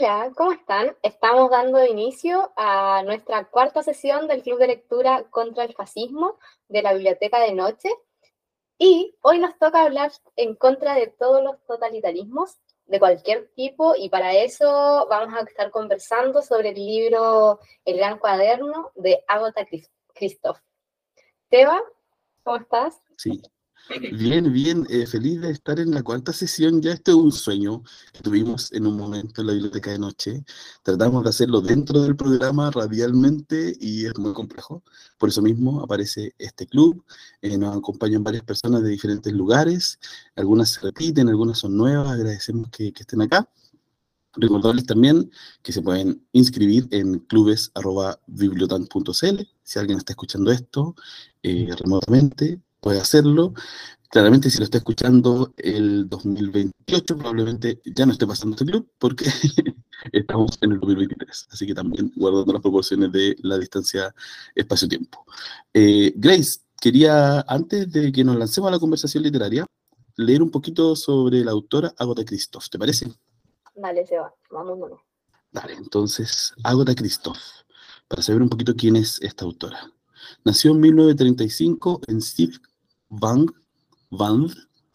Hola, ¿cómo están? Estamos dando inicio a nuestra cuarta sesión del Club de Lectura contra el Fascismo de la Biblioteca de Noche. Y hoy nos toca hablar en contra de todos los totalitarismos de cualquier tipo y para eso vamos a estar conversando sobre el libro El Gran Cuaderno de Agota Christoph. Teba, ¿cómo estás? Sí, Bien, bien, eh, feliz de estar en la cuarta sesión. Ya este es un sueño que tuvimos en un momento en la biblioteca de noche. Tratamos de hacerlo dentro del programa radialmente y es muy complejo. Por eso mismo aparece este club. Eh, nos acompañan varias personas de diferentes lugares. Algunas se repiten, algunas son nuevas. Agradecemos que, estén acá. Recordarles también que se pueden inscribir en clubes.bibliotan.cl si alguien está escuchando esto eh, remotamente puede hacerlo. Claramente, si lo está escuchando el 2028, probablemente ya no esté pasando este club porque estamos en el 2023. Así que también guardando las proporciones de la distancia espacio-tiempo. Eh, Grace, quería, antes de que nos lancemos a la conversación literaria, leer un poquito sobre la autora Agota Christoph. ¿Te parece? Dale, Seba, vámonos. Dale, entonces, Agota Christoph, para saber un poquito quién es esta autora. Nació en 1935 en Steve Van, Van,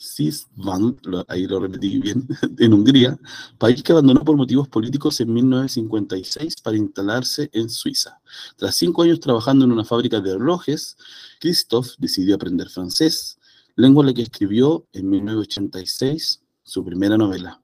Sis Van, ahí lo repetí bien, en Hungría, país que abandonó por motivos políticos en 1956 para instalarse en Suiza. Tras cinco años trabajando en una fábrica de relojes, Christophe decidió aprender francés, lengua en la que escribió en 1986 su primera novela,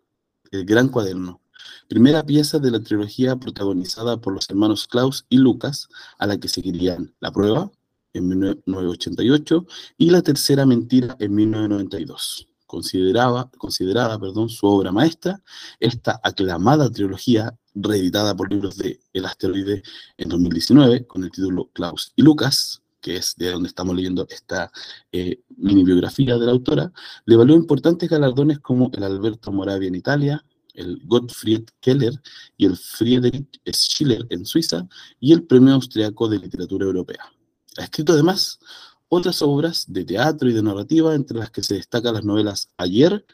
El Gran Cuaderno, primera pieza de la trilogía protagonizada por los hermanos Klaus y Lucas, a la que seguirían La Prueba, en 1988 y La Tercera Mentira en 1992. Consideraba, considerada perdón, su obra maestra, esta aclamada trilogía reeditada por libros de El Asteroide en 2019 con el título Klaus y Lucas, que es de donde estamos leyendo esta eh, mini biografía de la autora, le valió importantes galardones como el Alberto Moravia en Italia, el Gottfried Keller y el Friedrich Schiller en Suiza y el Premio Austriaco de Literatura Europea. Ha escrito además otras obras de teatro y de narrativa, entre las que se destacan las novelas Ayer,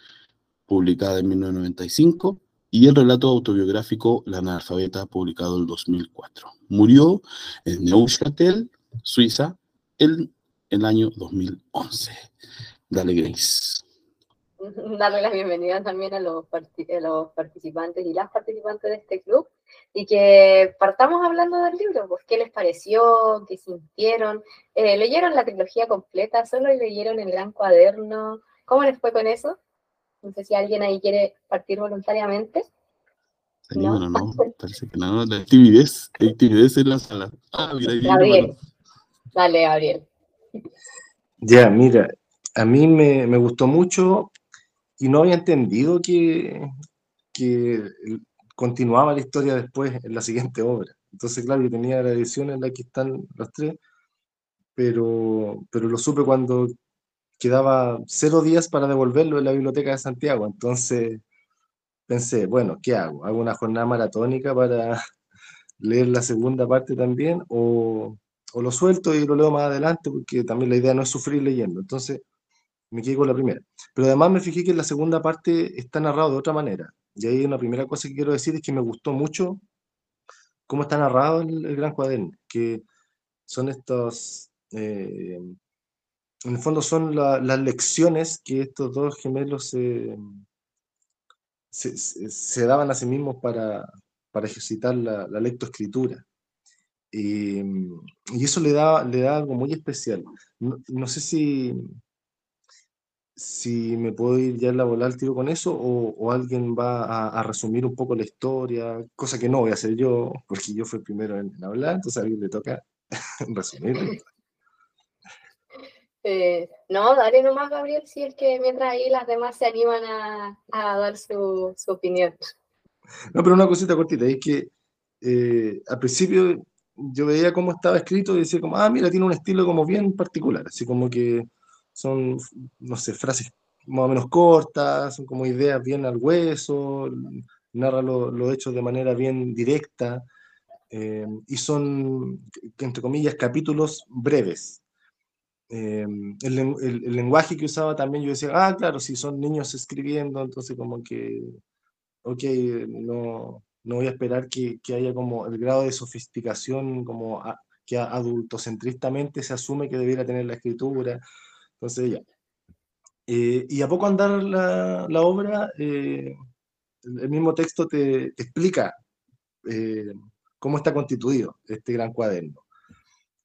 publicada en 1995, y el relato autobiográfico La analfabeta, publicado en 2004. Murió en Neuchâtel, Suiza, en el año 2011. Dale, Grace. Darle la bienvenida también a los, a los participantes y las participantes de este club y que partamos hablando del libro, pues, ¿qué les pareció? ¿Qué sintieron? Eh, ¿Leyeron la trilogía completa? ¿Solo leyeron el gran cuaderno? ¿Cómo les fue con eso? No sé si alguien ahí quiere partir voluntariamente. ¿No? no, no, parece que no, la timidez, la timidez en la sala. Ah, mira, Gabriel. Dale, Gabriel. Ya, mira, a mí me, me, gustó mucho y no había entendido que, que continuaba la historia después en la siguiente obra. Entonces, claro, yo tenía la edición en la que están los tres, pero, pero lo supe cuando quedaba cero días para devolverlo en la biblioteca de Santiago. Entonces pensé, bueno, ¿qué hago? ¿Hago una jornada maratónica para leer la segunda parte también? ¿O, o lo suelto y lo leo más adelante? Porque también la idea no es sufrir leyendo. Entonces me quedé con la primera. Pero además me fijé que en la segunda parte está narrado de otra manera. Y ahí una primera cosa que quiero decir es que me gustó mucho cómo está narrado el, Gran Cuaderno, que son estos, eh, en el fondo son las lecciones que estos dos gemelos se, se, daban a sí mismos para, para ejercitar la, la lectoescritura. Y, y, eso le da, le da algo muy especial. no sé si, si me puedo ir ya en la bola al tiro con eso o, alguien va a, resumir un poco la historia, cosa que no voy a hacer yo, porque yo fui el primero en, hablar, entonces a alguien le toca resumir. Eh, no, dale nomás, Gabriel, si es que mientras ahí las demás se animan a, dar su, opinión. No, pero una cosita cortita, es que eh, al principio yo veía cómo estaba escrito y decía como, ah, mira, tiene un estilo como bien particular, así como que son, no sé, frases más o menos cortas, son como ideas bien al hueso, narra los hechos de manera bien directa, eh, y son, entre comillas, capítulos breves. Eh, el, el, lenguaje que usaba también yo decía, ah, claro, si son niños escribiendo, entonces como que, ok, no, no voy a esperar que, que haya como el grado de sofisticación como que adultocentristamente se asume que debiera tener la escritura. Entonces ya. Eh, y a poco andar la, la obra, eh, el mismo texto te, explica eh, cómo está constituido este gran cuaderno.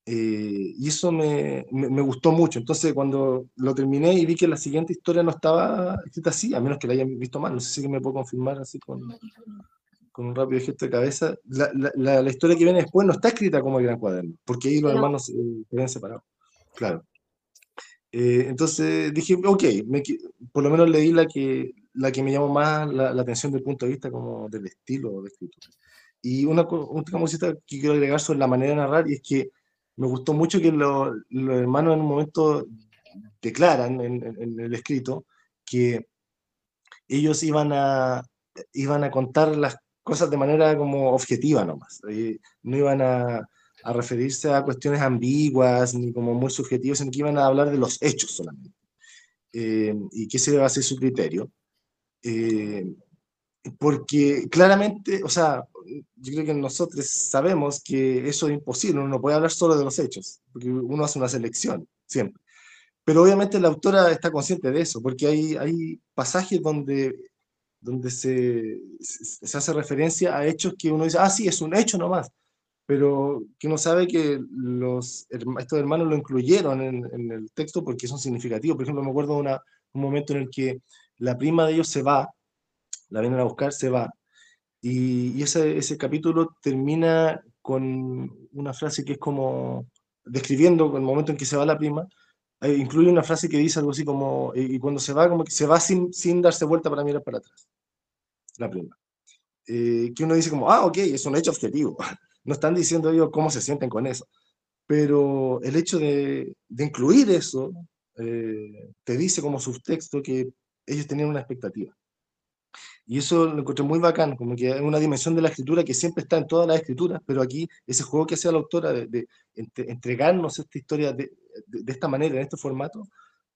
y eso me, me, gustó mucho. Entonces, cuando lo terminé y vi que la siguiente historia no estaba escrita así, a menos que la hayan visto mal, no sé si me puedo confirmar así con, con un rápido gesto de cabeza, la, la, la, historia que viene después no está escrita como el gran cuaderno, porque ahí los hermanos se ven separados. Claro. Eh, entonces dije, ok, por lo menos leí la que, la que me llamó más la, atención desde el punto de vista como del estilo de escritura. Y una última cosita que quiero agregar sobre la manera de narrar, y es que me gustó mucho que los hermanos en un momento declaran en, en, el escrito que ellos iban a, iban a contar las cosas de manera como objetiva nomás. no iban a, a, referirse a cuestiones ambiguas ni como muy subjetivas, sino que iban a hablar de los hechos solamente. Eh, y que ese va a ser su criterio. Eh, porque claramente, o sea, yo creo que nosotros sabemos que eso es imposible, uno no puede hablar solo de los hechos, porque uno hace una selección, siempre. Pero obviamente la autora está consciente de eso, porque hay, hay pasajes donde donde se, se, hace referencia a hechos que uno dice, ah, sí, es un hecho nomás, pero que uno sabe que los, estos hermanos lo incluyeron en, el texto porque son significativos. Por ejemplo, me acuerdo de una, un momento en el que la prima de ellos se va, la vienen a buscar, se va, y, y ese, ese capítulo termina con una frase que es como describiendo el momento en que se va la prima, eh, incluye una frase que dice algo así como, y, cuando se va, como que se va sin, sin darse vuelta para mirar para atrás, la prima. Eh, que uno dice como, ah, ok, es un hecho objetivo. No están diciendo ellos cómo se sienten con eso. Pero el hecho de, incluir eso eh, te dice como subtexto que ellos tenían una expectativa. Y eso lo encontré muy bacán, como que es una dimensión de la escritura que siempre está en todas las escrituras, pero aquí ese juego que hacía la autora de, entregarnos esta historia de, de, esta manera, en este formato,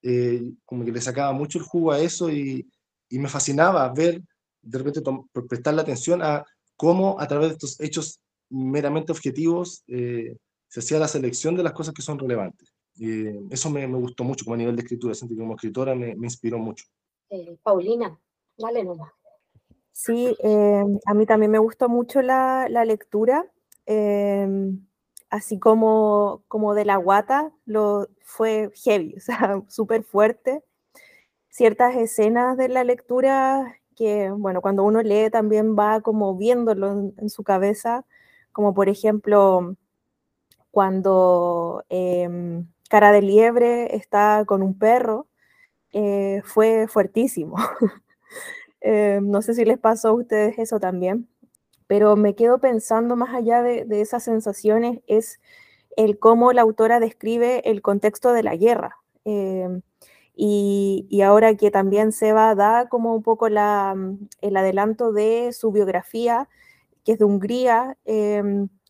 eh, como que le sacaba mucho el jugo a eso y, y me fascinaba ver, de repente prestarle atención a cómo a través de estos hechos meramente objetivos eh, se hacía la selección de las cosas que son relevantes. Eh, eso me, me, gustó mucho como a nivel de escritura, sentí que como escritora me, me inspiró mucho. Paulina, dale nomás. Sí, a mí también me gustó mucho la, la lectura así como, como de la guata, lo, fue heavy, o sea, súper fuerte. Ciertas escenas de la lectura que, bueno, cuando uno lee también va como viéndolo en, su cabeza, como por ejemplo cuando em, Cara de Liebre está con un perro, eh, fue fuertísimo. Eh, no sé si les pasó a ustedes eso también pero me quedo pensando más allá de, esas sensaciones es el cómo la autora describe el contexto de la guerra. Eh, y, ahora que también Seba da como un poco la, el adelanto de su biografía, que es de Hungría, eh,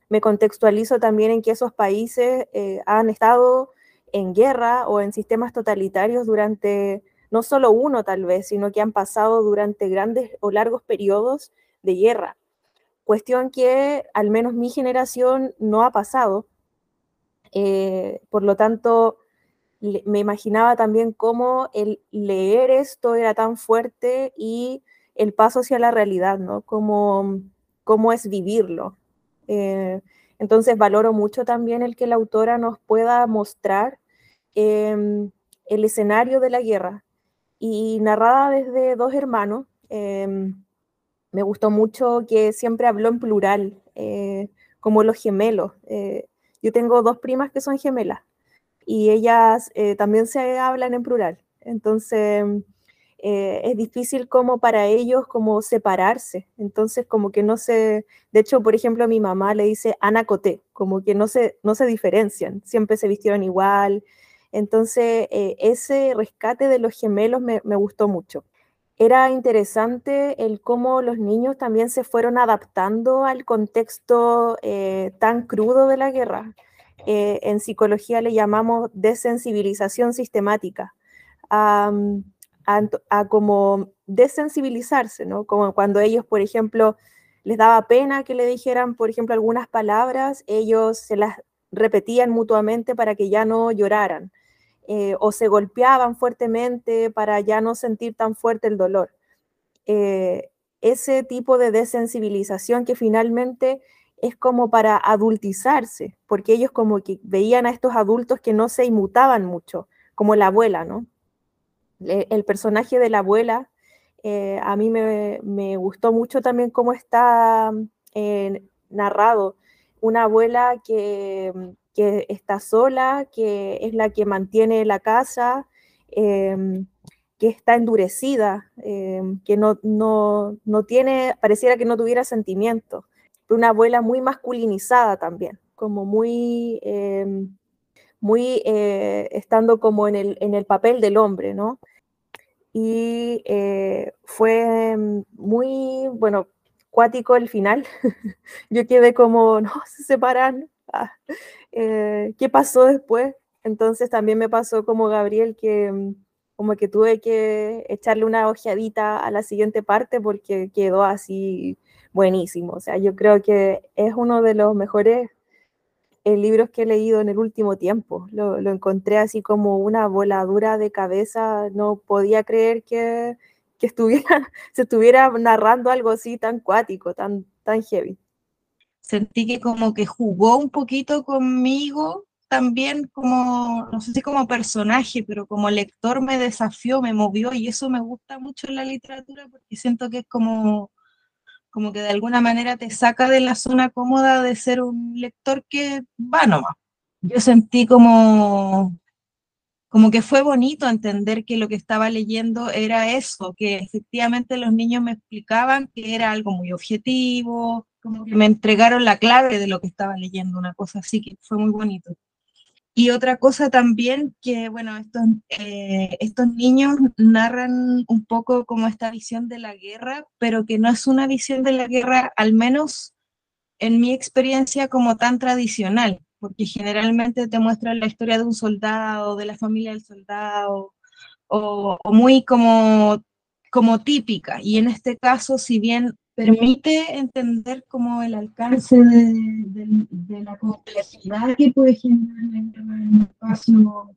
me contextualizo también en que esos países eh, han estado en guerra o en sistemas totalitarios durante no solo uno tal vez, sino que han pasado durante grandes o largos periodos de guerra cuestión que al menos mi generación no ha pasado. Eh, por lo tanto, me imaginaba también cómo el leer esto era tan fuerte y el paso hacia la realidad, ¿no? Cómo, cómo es vivirlo. Eh, entonces valoro mucho también el que la autora nos pueda mostrar em, el escenario de la guerra y narrada desde dos hermanos. Em, me gustó mucho que siempre habló en plural, eh, como los gemelos. Eh, yo tengo dos primas que son gemelas y ellas eh, también se hablan en plural. Entonces, es difícil como para ellos como separarse. Entonces, como que no se... De hecho, por ejemplo, a mi mamá le dice Ana Coté, como que no se, no se diferencian, siempre se vistieron igual. Entonces, ese rescate de los gemelos me, me gustó mucho era interesante el cómo los niños también se fueron adaptando al contexto eh, tan crudo de la guerra. Eh, en psicología le llamamos desensibilización sistemática, a, como desensibilizarse, ¿no? Como cuando ellos, por ejemplo, les daba pena que le dijeran, por ejemplo, algunas palabras, ellos se las repetían mutuamente para que ya no lloraran, eh, o se golpeaban fuertemente para ya no sentir tan fuerte el dolor. Eh, ese tipo de desensibilización que finalmente es como para adultizarse, porque ellos como que veían a estos adultos que no se inmutaban mucho, como la abuela, ¿no? El personaje de la abuela, eh, a mí me, gustó mucho también cómo está eh, narrado. Una abuela que, está sola, que es la que mantiene la casa, em, que está endurecida, que no, no, no, tiene, pareciera que no tuviera sentimientos. Una abuela muy masculinizada también, como muy, muy eh, estando como en el, en el papel del hombre, ¿no? Y eh, fue muy, bueno, cuático el final. Yo quedé como, no, se separan. Ah, eh, ¿Qué pasó después? Entonces también me pasó como Gabriel que mm, como que tuve que echarle una ojeadita a la siguiente parte porque quedó así buenísimo. O sea, yo creo que es uno de los mejores eh, libros que he leído en el último tiempo. Lo, encontré así como una voladura de cabeza. No podía creer que, que estuviera, se estuviera narrando algo así tan cuático, tan, tan heavy. Sentí que como que jugó un poquito conmigo también como, no sé si como personaje, pero como lector me desafió, me movió y eso me gusta mucho en la literatura porque siento que es como, como que de alguna manera te saca de la zona cómoda de ser un lector que va nomás. Yo sentí como, como que fue bonito entender que lo que estaba leyendo era eso, que efectivamente los niños me explicaban que era algo muy objetivo, como que me entregaron la clave de lo que estaba leyendo, una cosa así que fue muy bonito. Y otra cosa también que, bueno, estos, eh, estos niños narran un poco como esta visión de la guerra, pero que no es una visión de la guerra, al menos en mi experiencia, como tan tradicional, porque generalmente te muestran la historia de un soldado, de la familia del soldado, o, o muy como, como típica. Y en este caso, si bien permite entender como el alcance de, la complejidad que puede generar en un espacio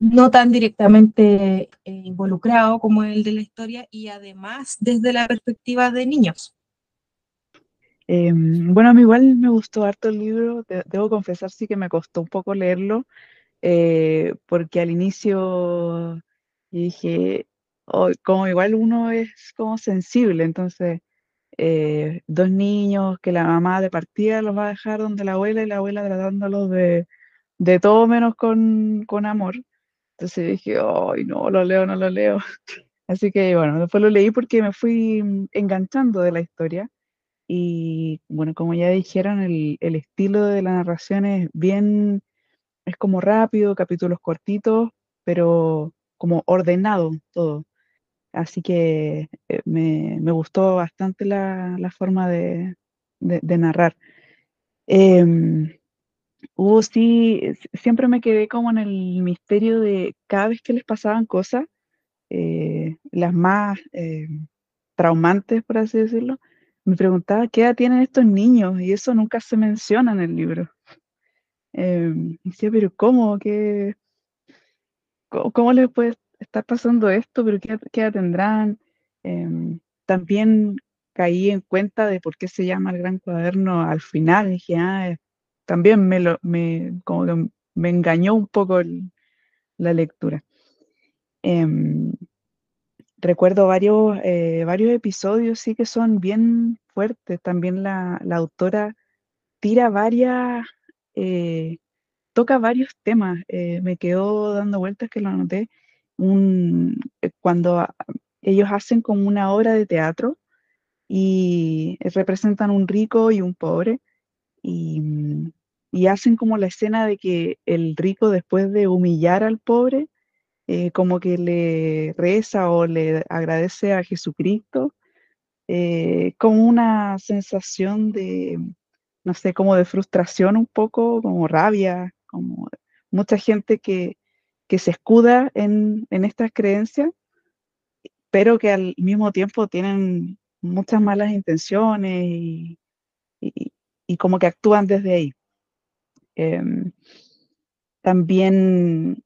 no tan directamente eh, involucrado como el de la historia y además desde la perspectiva de niños. Em, bueno, a mí igual me gustó harto el libro, debo confesar sí que me costó un poco leerlo, eh, porque al inicio dije, oh, como igual uno es como sensible, entonces eh, dos niños que la mamá de partida los va a dejar donde la abuela y la abuela tratándolos de, de todo menos con, con amor. Entonces dije, ay, no, lo leo, no lo leo. Así que bueno, después lo leí porque me fui mm, enganchando de la historia. Y bueno, como ya dijeron, el, el estilo de la narración es bien, es como rápido, capítulos cortitos, pero como ordenado todo. Así que eh, me, gustó bastante la, forma de, narrar. Em, hubo sí, siempre me quedé como en el misterio de cada vez que les pasaban cosas, eh, las más eh, traumantes, por así decirlo, me preguntaba qué edad tienen estos niños y eso nunca se menciona en el libro. Em, y decía, pero ¿cómo? ¿Qué, cómo, cómo les puede está pasando esto, pero ¿qué, qué tendrán? Em, también caí en cuenta de por qué se llama el gran cuaderno al final. Dije, ah, eh, también me, lo, me, como me engañó un poco la lectura. Em, recuerdo varios, eh, varios episodios, sí que son bien fuertes. También la, la autora tira varias, eh, toca varios temas. me quedó dando vueltas que lo anoté un, eh, cuando ellos hacen como una obra de teatro y representan un rico y un pobre y, hacen como la escena de que el rico después de humillar al pobre, eh, como que le reza o le agradece a Jesucristo, eh, como una sensación de, no sé, como de frustración un poco, como rabia, como mucha gente que que se escuda en, estas creencias, pero que al mismo tiempo tienen muchas malas intenciones y, como que actúan desde ahí. Em, también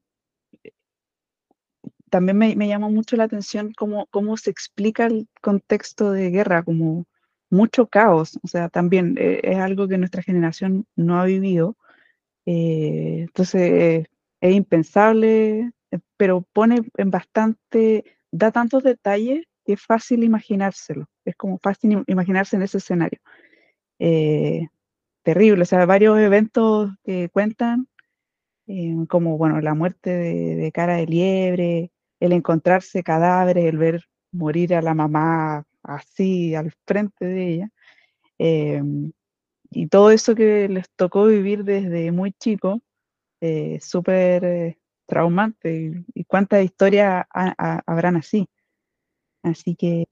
también me, me llama mucho la atención cómo, cómo se explica el contexto de guerra, como mucho caos. O sea, también eh, es algo que nuestra generación no ha vivido. eh, entonces es impensable, eh, pero pone en bastante, da tantos detalles que es fácil imaginárselo. Es como fácil im- imaginarse en ese escenario. Eh, terrible, o sea, varios eventos que cuentan eh, como bueno, la muerte de, Cara de Liebre, el encontrarse cadáveres, el ver morir a la mamá así al frente de ella, y todo eso que les tocó vivir desde muy chico, eh, súper eh, traumante, y, y cuántas historias ha- ha- habrán así. Así que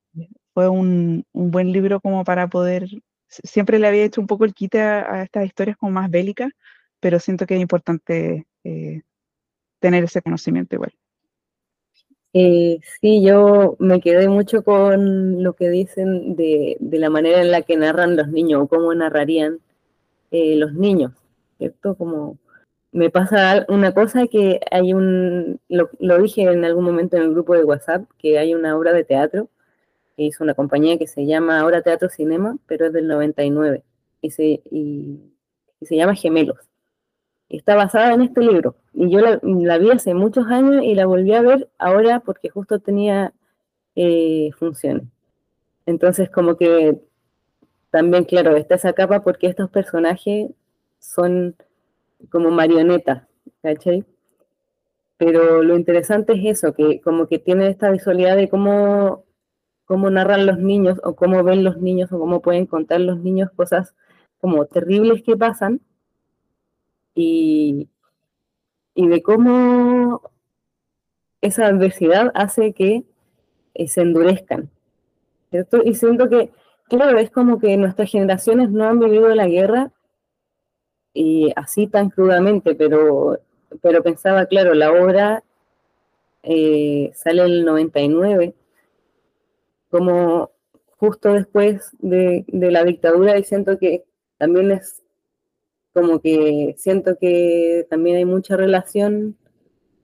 fue un, un buen libro como para poder, siempre le había hecho un poco el quite a, a estas historias como más bélicas, pero siento que es importante eh, tener ese conocimiento igual. Eh, sí, yo me quedé mucho con lo que dicen de, de la manera en la que narran los niños o cómo narrarían eh, los niños, ¿cierto? Como me pasa una cosa que hay un, lo, dije en algún momento en el grupo de WhatsApp, que hay una obra de teatro que hizo una compañía que se llama ahora Teatro Cinema, pero es del 99 y se, y, se llama Gemelos. Está basada en este libro. Y yo la, la vi hace muchos años y la volví a ver ahora porque justo tenía eh, funciones. Entonces, como que también, claro, está esa capa porque estos personajes son como marionetas, ¿cachai? Pero lo interesante es eso, que como que tiene esta visualidad de cómo, cómo narran los niños o cómo ven los niños o cómo pueden contar los niños cosas como terribles que pasan y, y de cómo esa adversidad hace que eh, se endurezcan, ¿cierto? Y siento que, claro, es como que nuestras generaciones no han vivido la guerra y así tan crudamente, pero, pero pensaba, claro, la obra eh, sale en el 99, como justo después de, de la dictadura, y siento que también es como que siento que también hay mucha relación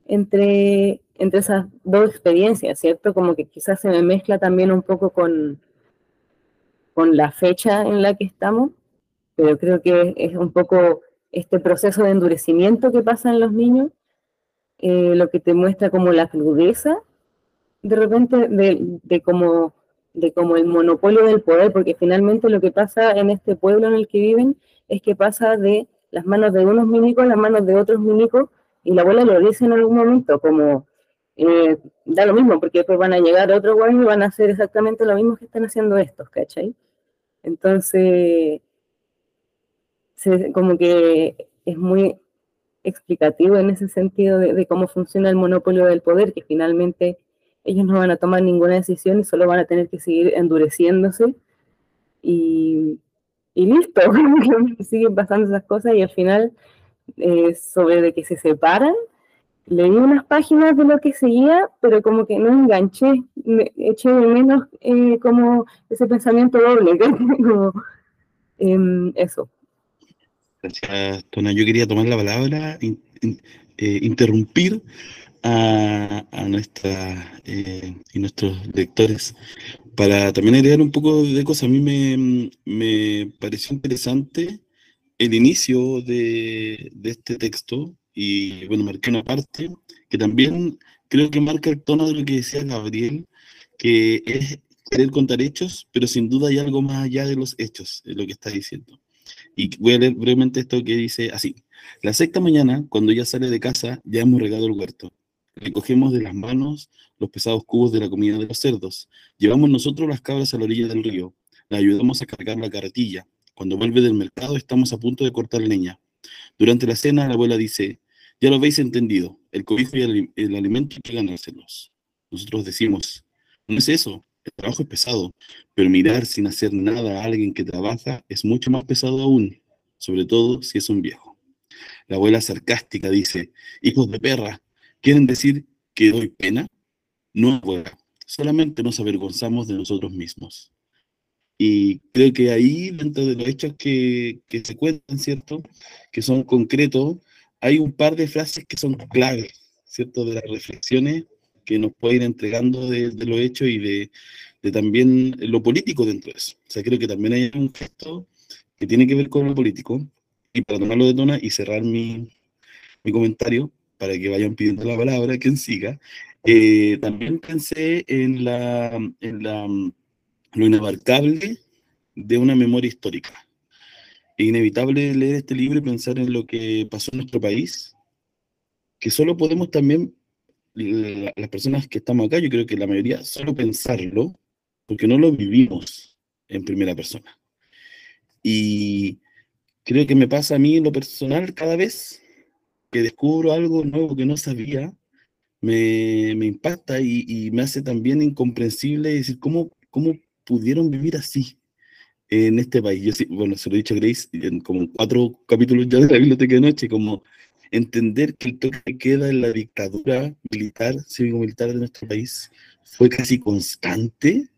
entre, entre esas dos experiencias, ¿cierto? Como que quizás se me mezcla también un poco con, con la fecha en la que estamos, pero creo que es un poco este proceso de endurecimiento que pasa en los niños, eh, lo que te muestra como la crudeza, de repente, de, de como de como el monopolio del poder, porque finalmente lo que pasa en este pueblo en el que viven es que pasa de las manos de unos milicos a las manos de otros milicos, y la abuela lo dice en algún momento, como eh, da lo mismo, porque después van a llegar otros guayos y van a hacer exactamente lo mismo que están haciendo estos, ¿cachai? Entonces, se- como que es muy explicativo en ese sentido de, cómo funciona el monopolio del poder, que finalmente ellos no van a tomar ninguna decisión y solo van a tener que seguir endureciéndose y, y listo, siguen pasando esas cosas y al final eh, sobre de que se separan, leí unas páginas de lo que seguía, pero como que no enganché, eché de menos eh, como ese pensamiento doble, como em, eso. Gracias. Yo quería tomar la palabra, in- eh, interrumpir a, a nuestra, eh, y nuestros lectores para también agregar un poco de cosas. A mí me, me pareció interesante el inicio de, de este texto y bueno, marqué una parte que también creo que marca el tono de lo que decía Gabriel, que es querer contar hechos, pero sin duda hay algo más allá de los hechos, es lo que está diciendo. Y voy a leer brevemente esto que dice así. La sexta mañana, cuando ella sale de casa, ya hemos regado el huerto. Le cogemos de las manos los pesados cubos de la comida de los cerdos. Llevamos nosotros las cabras a la orilla del río. La ayudamos a cargar la carretilla. Cuando vuelve del mercado estamos a punto de cortar leña. Durante la cena la abuela dice, ya lo habéis entendido, el cobijo y el, el alimento hay que ganárselos. Nosotros decimos, no es eso, el trabajo es pesado, pero mirar sin hacer nada a alguien que trabaja es mucho más pesado aún, sobre todo si es un viejo. La abuela sarcástica dice, hijos de perra, ¿quieren decir que doy pena? No, abuela, solamente nos avergonzamos de nosotros mismos. Y creo que ahí, dentro de los hechos que, se cuentan, ¿cierto? Que son concretos, hay un par de frases que son claves, ¿cierto? De las reflexiones que nos puede ir entregando de, de los hechos y de, de, también lo político dentro de eso. O sea, creo que también hay un gesto que tiene que ver con lo político. Y para tomarlo de tona y cerrar mi, mi comentario, para que vayan pidiendo la palabra, quien siga, eh, también pensé en, la, en la, lo inabarcable de una memoria histórica. Es inevitable leer este libro y pensar en lo que pasó en nuestro país, que solo podemos también, las personas que estamos acá, yo creo que la mayoría, solo pensarlo, porque no lo vivimos en primera persona. Y creo que me pasa a mí en lo personal cada vez que descubro algo nuevo que no sabía, me, me impacta y, y, me hace también incomprensible decir cómo, cómo pudieron vivir así en este país. Yo, bueno, se lo he dicho a Grace en como cuatro capítulos ya de la biblioteca de noche, como entender que el toque que queda en la dictadura militar, cívico-militar de nuestro país fue casi constante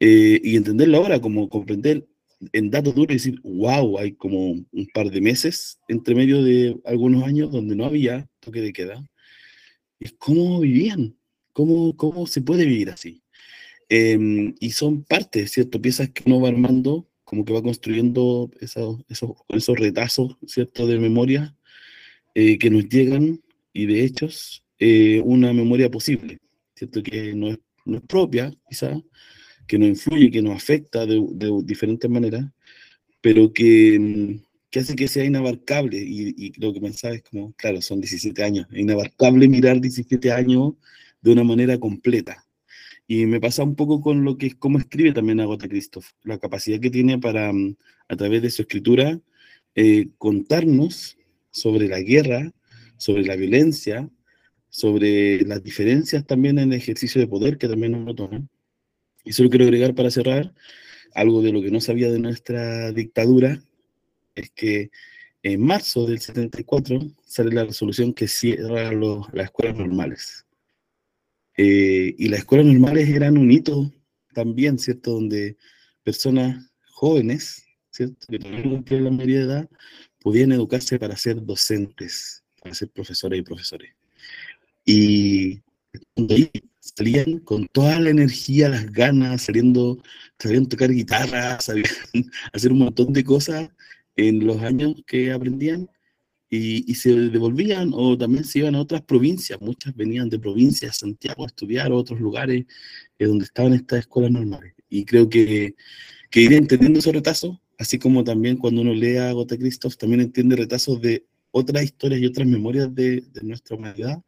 eh, y entenderlo ahora como comprender en datos duros y decir, wow, hay como un par de meses entre medio de algunos años donde no había toque de queda. Es cómo vivían, cómo, cómo se puede vivir así. Eh, y son partes, ¿cierto? Piezas que uno va armando, como que va construyendo esos, esos, esos retazos, ¿cierto? De memoria eh, que nos llegan y de hechos, eh, una memoria posible, ¿cierto? Que no es, no es propia, quizá, que nos influye, que nos afecta de, de diferentes maneras, pero que, que, hace que sea inabarcable. Y, y, lo que pensaba es como, claro, son 17 años, es inabarcable mirar 17 años de una manera completa. Y me pasa un poco con lo que es cómo escribe también Agota Christoph, la capacidad que tiene para, a través de su escritura, eh, contarnos sobre la guerra, sobre la violencia, sobre las diferencias también en el ejercicio de poder que también nos toma. Y solo quiero agregar para cerrar algo de lo que no sabía de nuestra dictadura, es que en marzo del 74 sale la resolución que cierra las escuelas normales. Eh, y las escuelas normales eran un hito también, ¿cierto? Donde personas jóvenes, ¿cierto? Que también cumplían la mayoría de edad, podían educarse para ser docentes, para ser profesores y profesores. Y salían con toda la energía, las ganas, saliendo, sabían tocar guitarra, sabían hacer un montón de cosas en los años que aprendían y, y, se devolvían o también se iban a otras provincias. Muchas venían de provincias, Santiago, a estudiar, o otros lugares eh, donde estaban estas escuelas normales. Y creo que, que ir entendiendo esos retazos, así como también cuando uno lee a Gota Christoph, también entiende retazos de otras historias y otras memorias de, nuestra humanidad,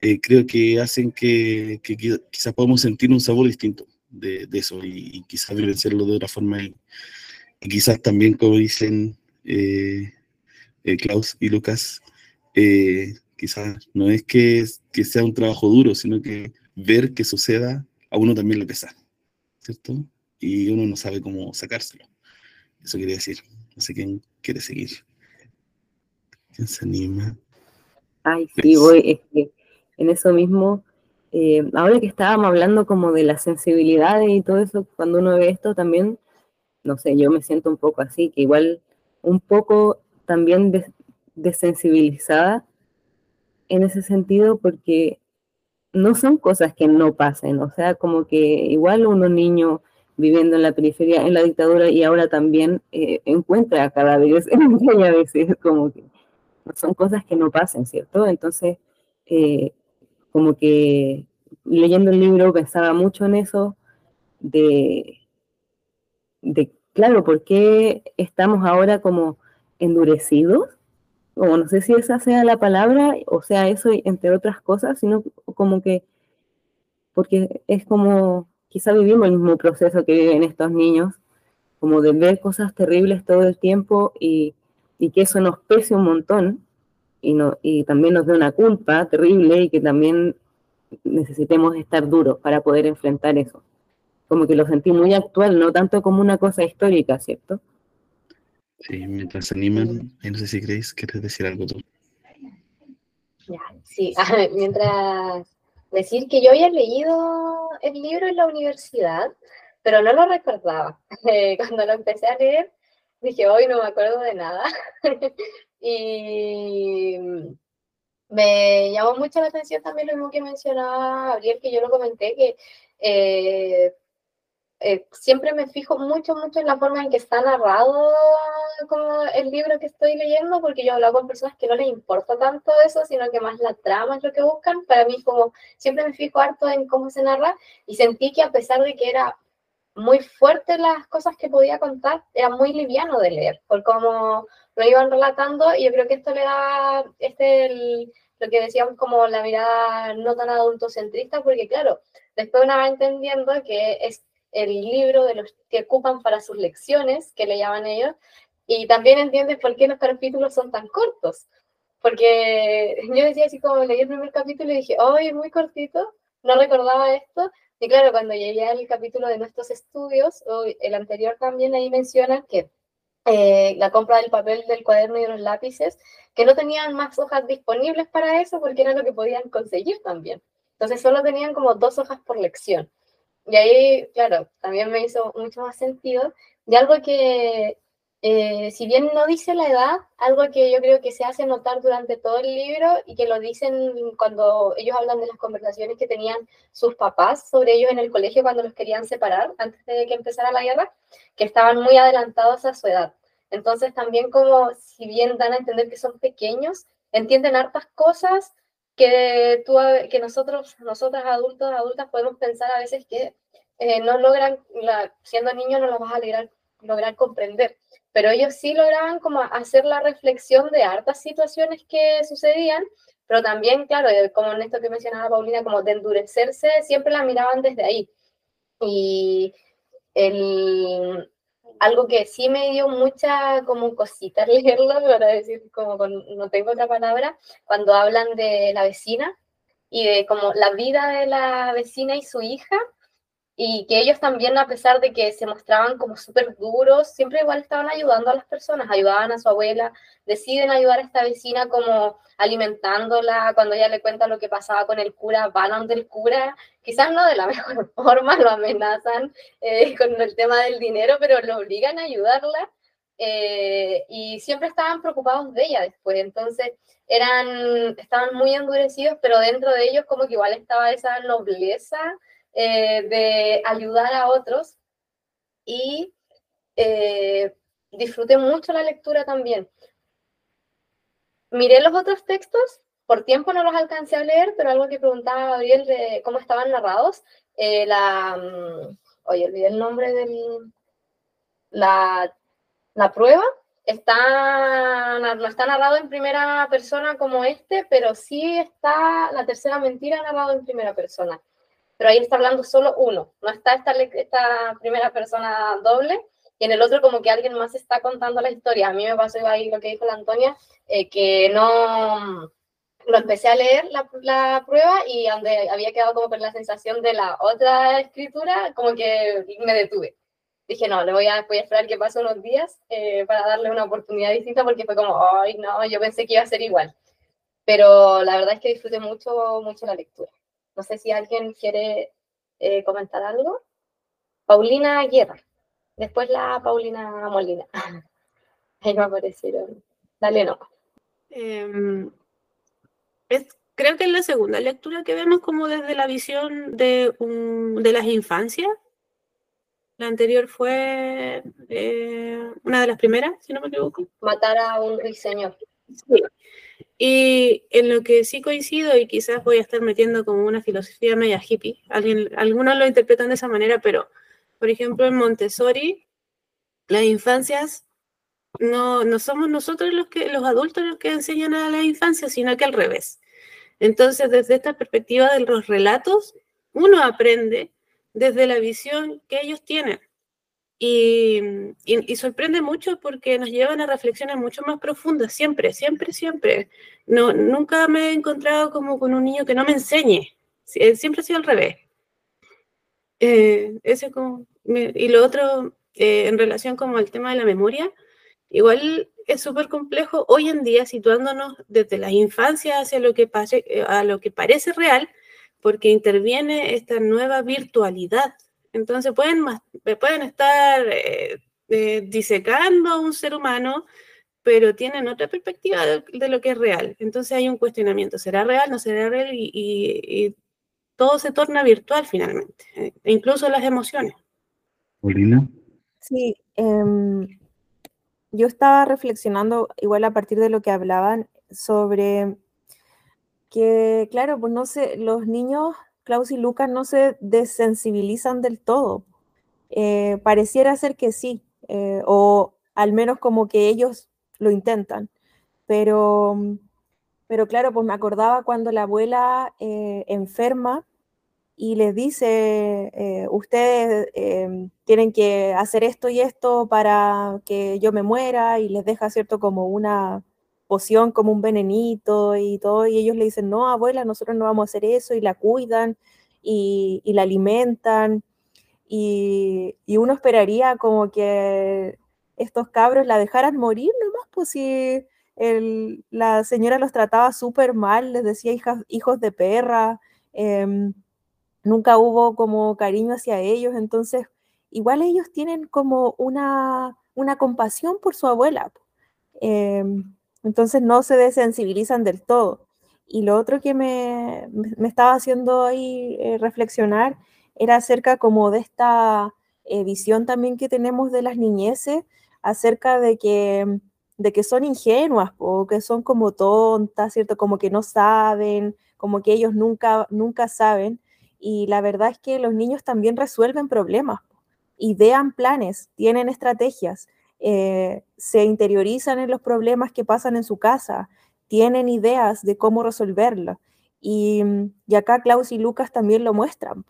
eh, creo que hacen que, que, quizás podamos sentir un sabor distinto de, eso y, y, quizás vivenciarlo de otra forma. Y, quizás también, como dicen eh, eh, Klaus y Lucas, quizás no es que, que, sea un trabajo duro, sino que ver que suceda a uno también le pesa, ¿cierto? Y uno no sabe cómo sacárselo. Eso quería decir. No sé quién quiere seguir. ¿Quién se anima? Ay, sí, voy. Es que en eso mismo, eh, ahora que estábamos hablando como de las sensibilidades y todo eso, cuando uno ve esto también, no sé, yo me siento un poco así, que igual un poco también des desensibilizada en ese sentido porque no son cosas que no pasen, o sea, como que igual uno niño viviendo en la periferia, en la dictadura y ahora también eh, encuentra cadáveres en a veces, como que son cosas que no pasen, ¿cierto? Entonces, eh, como que leyendo el libro pensaba mucho en eso, de, de claro, ¿por qué estamos ahora como endurecidos? O no sé si esa sea la palabra, o sea, eso entre otras cosas, sino como que, porque es como, quizá vivimos el mismo proceso que viven estos niños, como de ver cosas terribles todo el tiempo y, y que eso nos pese un montón y, no, y también nos dé una culpa terrible y que también necesitemos estar duros para poder enfrentar eso. Como que lo sentí muy actual, no tanto como una cosa histórica, ¿cierto? Sí, mientras se animan, no sé si queréis, ¿quieres decir algo tú? Sí, mientras decir que yo había leído el libro en la universidad, pero no lo recordaba. Eh, cuando lo empecé a leer, dije, hoy no me acuerdo de nada. y me llamó mucho la atención también lo mismo que mencionaba Gabriel, que yo lo comenté, que eh, eh, siempre me fijo mucho, mucho en la forma en que está narrado como el libro que estoy leyendo, porque yo hablo con personas que no les importa tanto eso, sino que más la trama es lo que buscan. Para mí, como siempre me fijo harto en cómo se narra y sentí que a pesar de que era muy fuerte las cosas que podía contar, era muy liviano de leer, por cómo lo iban relatando y yo creo que esto le da este lo que decíamos como la mirada no tan adultocentrista, porque claro, después uno va entendiendo que es el libro de los que ocupan para sus lecciones, que le llaman ellos, y también entiendes por qué los capítulos son tan cortos. Porque yo decía así como leí el primer capítulo y dije, oh, es muy cortito, no recordaba esto. Y claro, cuando llegué al capítulo de nuestros estudios, o el anterior también ahí menciona que eh, la compra del papel, del cuaderno y de los lápices, que no tenían más hojas disponibles para eso porque era lo que podían conseguir también. Entonces solo tenían como dos hojas por lección. Y ahí, claro, también me hizo mucho más sentido. Y algo que, eh, si bien no dice la edad, algo que yo creo que se hace notar durante todo el libro y que lo dicen cuando ellos hablan de las conversaciones que tenían sus papás sobre ellos en el colegio cuando los querían separar antes de que empezara la guerra, que estaban muy adelantados a su edad. Entonces también como si bien dan a entender que son pequeños, entienden hartas cosas que, tú, que nosotros, nosotras adultos, adultas podemos pensar a veces que eh, no logran, siendo niños no lo vas a lograr, lograr comprender, pero ellos sí lograban como hacer la reflexión de hartas situaciones que sucedían, pero también, claro, como en esto que mencionaba Paulina, como de endurecerse, siempre la miraban desde ahí. Y el, algo que sí me dio mucha como cosita leerlo, para decir como no tengo otra palabra, cuando hablan de la vecina y de como la vida de la vecina y su hija, y que ellos también, a pesar de que se mostraban como súper duros, siempre igual estaban ayudando a las personas, ayudaban a su abuela, deciden ayudar a esta vecina como alimentándola, cuando ella le cuenta lo que pasaba con el cura, van donde el cura, quizás no de la mejor forma, lo amenazan eh, con el tema del dinero, pero lo obligan a ayudarla. Eh, y siempre estaban preocupados de ella después, entonces eran, estaban muy endurecidos, pero dentro de ellos como que igual estaba esa nobleza eh, de ayudar a otros y eh, disfruté mucho la lectura también. Miré los otros textos, por tiempo no los alcancé a leer, pero algo que preguntaba Gabriel de cómo estaban narrados, eh, la, mm, oye, olvidé el nombre del, la, la prueba, está, no está narrado en primera persona como este, pero sí está la tercera mentira narrado en primera persona pero ahí está hablando solo uno, no está esta, esta primera persona doble, y en el otro como que alguien más está contando la historia. A mí me pasó ahí lo que dijo la Antonia, eh, que no lo empecé a leer la, la, prueba y donde había quedado como con la sensación de la otra escritura, como que me detuve. Dije, no, le voy a, voy a esperar que pase unos días eh, para darle una oportunidad distinta porque fue como, ay, no, yo pensé que iba a ser igual. Pero la verdad es que disfruté mucho, mucho la lectura. No sé si alguien quiere eh, comentar algo. Paulina Guerra. Después la Paulina Molina. Ahí me aparecieron. Dale, no. Em, creo que es la segunda lectura que vemos como desde la visión de, de las infancias. La anterior fue eh, una de las primeras, si no me equivoco. Matar a un ruiseñor. Sí. Y en lo que sí coincido, y quizás voy a estar metiendo como una filosofía media hippie, Alguien, algunos lo interpretan de esa manera, pero por ejemplo en Montessori, las infancias no, no somos nosotros los, que, los adultos los que enseñan a la infancia, sino que al revés. Entonces, desde esta perspectiva de los relatos, uno aprende desde la visión que ellos tienen. Y, y, sorprende mucho porque nos llevan a reflexiones mucho más profundas, siempre, siempre, siempre. No, nunca me he encontrado como con un niño que no me enseñe, eh, siempre ha sido al revés. Eh, como, y lo otro, eh, en relación como al tema de la memoria, igual es súper complejo hoy en día situándonos desde la infancia hacia lo que, pase, a lo que parece real, porque interviene esta nueva virtualidad Entonces pueden, mas- pueden estar eh, eh, disecando a un ser humano, pero tienen otra perspectiva de, de lo que es real. Entonces hay un cuestionamiento, ¿será real? ¿No será real? Y, y- y todo se torna virtual finalmente, eh, e incluso las emociones. Paulina. Sí, em, yo estaba reflexionando igual a partir de lo que hablaban sobre que, claro, pues no sé, los niños, Klaus y Lucas, no se desensibilizan del todo. Eh, pareciera ser que sí, eh, o al menos como que ellos lo intentan. Pero, pero claro, pues me acordaba cuando la abuela eh, enferma y les dice, ustedes eh, tienen que hacer esto y esto para que yo me muera, y les deja, ¿cierto?, como una poción, como un venenito y todo, y ellos le dicen, no, abuela, nosotros no vamos a hacer eso, y la cuidan y, la alimentan, y, uno esperaría como que estos cabros la dejaran morir nomás, pues si la señora los trataba súper mal, les decía hijas, hijos de perra, em, nunca hubo como cariño hacia ellos, entonces igual ellos tienen como una, una compasión por su abuela, po. Entonces no se desensibilizan del todo. Y lo otro que me, me- estaba haciendo ahí eh, reflexionar era acerca como de esta eh, visión también que tenemos de las niñeces, acerca de que, de que son ingenuas o que son como tontas, ¿cierto? Como que no saben, como que ellos nunca, nunca saben. Y la verdad es que los niños también resuelven problemas, idean planes, tienen estrategias, eh, se interiorizan en los problemas que pasan en su casa, tienen ideas de cómo resolverlos. Y, mm, y acá Klaus y Lucas también lo muestran.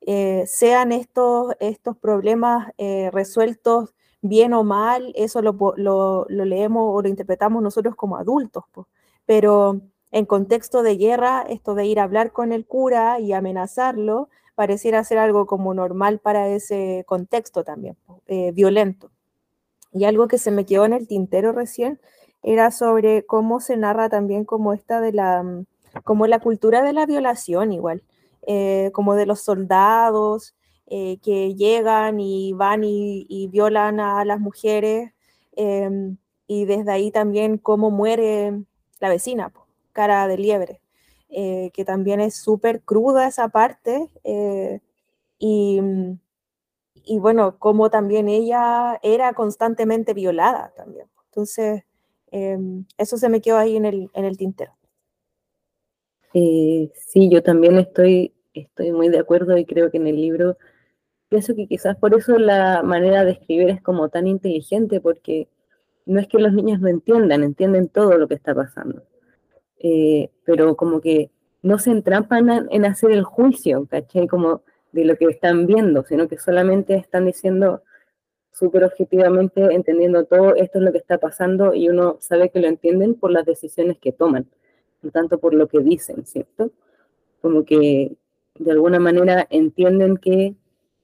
Eh, sean estos, estos problemas eh, resueltos bien o mal, eso lo, lo- leemos o lo interpretamos nosotros como adultos, po. pero en contexto de guerra, esto de ir a hablar con el cura y amenazarlo, pareciera ser algo como normal para ese contexto también, eh, violento. Y algo que se me quedó en el tintero recién era sobre cómo se narra también como esta de la, mm, como la cultura de la violación igual, eh, como de los soldados eh, que llegan y van y, violan a las mujeres, em, y desde ahí también cómo muere la vecina, cara de liebre, eh, que también es súper cruda esa parte, y, mm, y bueno, como también ella era constantemente violada también. Entonces, em, eso se me quedó ahí en el, en el tintero. Eh, sí, yo también estoy, estoy muy de acuerdo y creo que en el libro, pienso que quizás por eso la manera de escribir es como tan inteligente, porque no es que los niños no entiendan, entienden todo lo que está pasando, Eh, pero como que no se entrampan en, en hacer el juicio, ¿cachai? Como de lo que están viendo, sino que solamente están diciendo súper objetivamente, entendiendo todo esto es lo que está pasando y uno sabe que lo entienden por las decisiones que toman, no tanto por lo que dicen, ¿cierto? Como que de alguna manera entienden que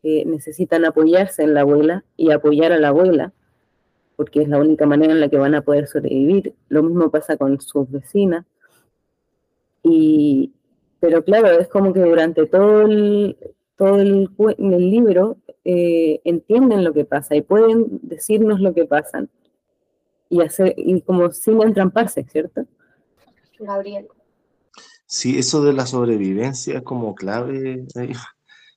eh, necesitan apoyarse en la abuela y apoyar a la abuela, porque es la única manera en la que van a poder sobrevivir. Lo mismo pasa con sus vecinas. Y, pero claro, es como que durante todo el, todo el, el libro eh, entienden lo que pasa y pueden decirnos lo que pasa y hacer y como sin entramparse, ¿cierto? Gabriel. Sí, eso de la sobrevivencia es como clave. ahí.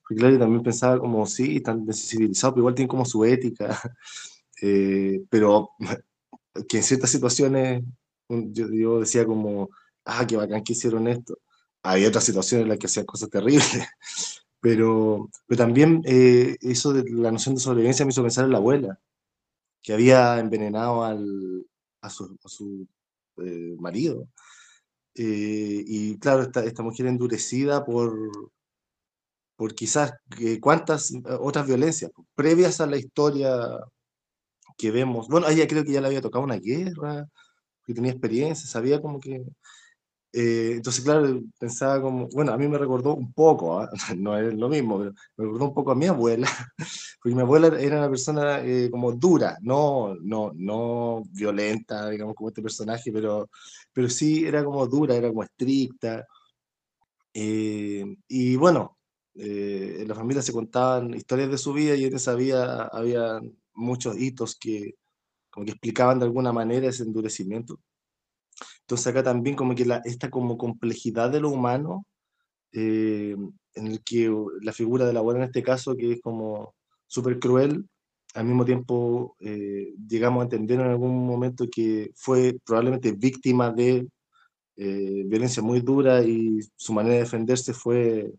Porque claro, yo también pensaba como, sí, están desensibilizados, pero igual tienen como su ética. Eh, pero que en ciertas situaciones yo, yo decía como, ah, qué bacán que hicieron esto. Hay otras situaciones en las que hacían cosas terribles. Pero, pero también eh, eso de la noción de sobrevivencia me hizo pensar en la abuela, que había envenenado al, a su, a su eh, marido. Eh, y claro, esta, esta mujer endurecida por, por quizás eh, cuántas eh, otras violencias previas a la historia que vemos. Bueno, ella creo que ya le había tocado una guerra, que tenía experiencia, sabía como que... eh, entonces, claro, pensaba como, bueno, a mí me recordó un poco, ¿ah? no es lo mismo, pero me recordó un poco a mi abuela, porque mi abuela era una persona eh, como dura, no, no, no violenta, digamos, como este personaje, pero, pero sí era como dura, era como estricta. eh, y bueno, eh, en la familia se contaban historias de su vida y en esa vida había muchos hitos que como que explicaban de alguna manera ese endurecimiento. Entonces acá también como que la, esta como complejidad de lo humano, eh, en el que la figura de la abuela en este caso, que es como súper cruel, al mismo tiempo eh, llegamos a entender en algún momento que fue probablemente víctima de eh, violencia muy dura y su manera de defenderse fue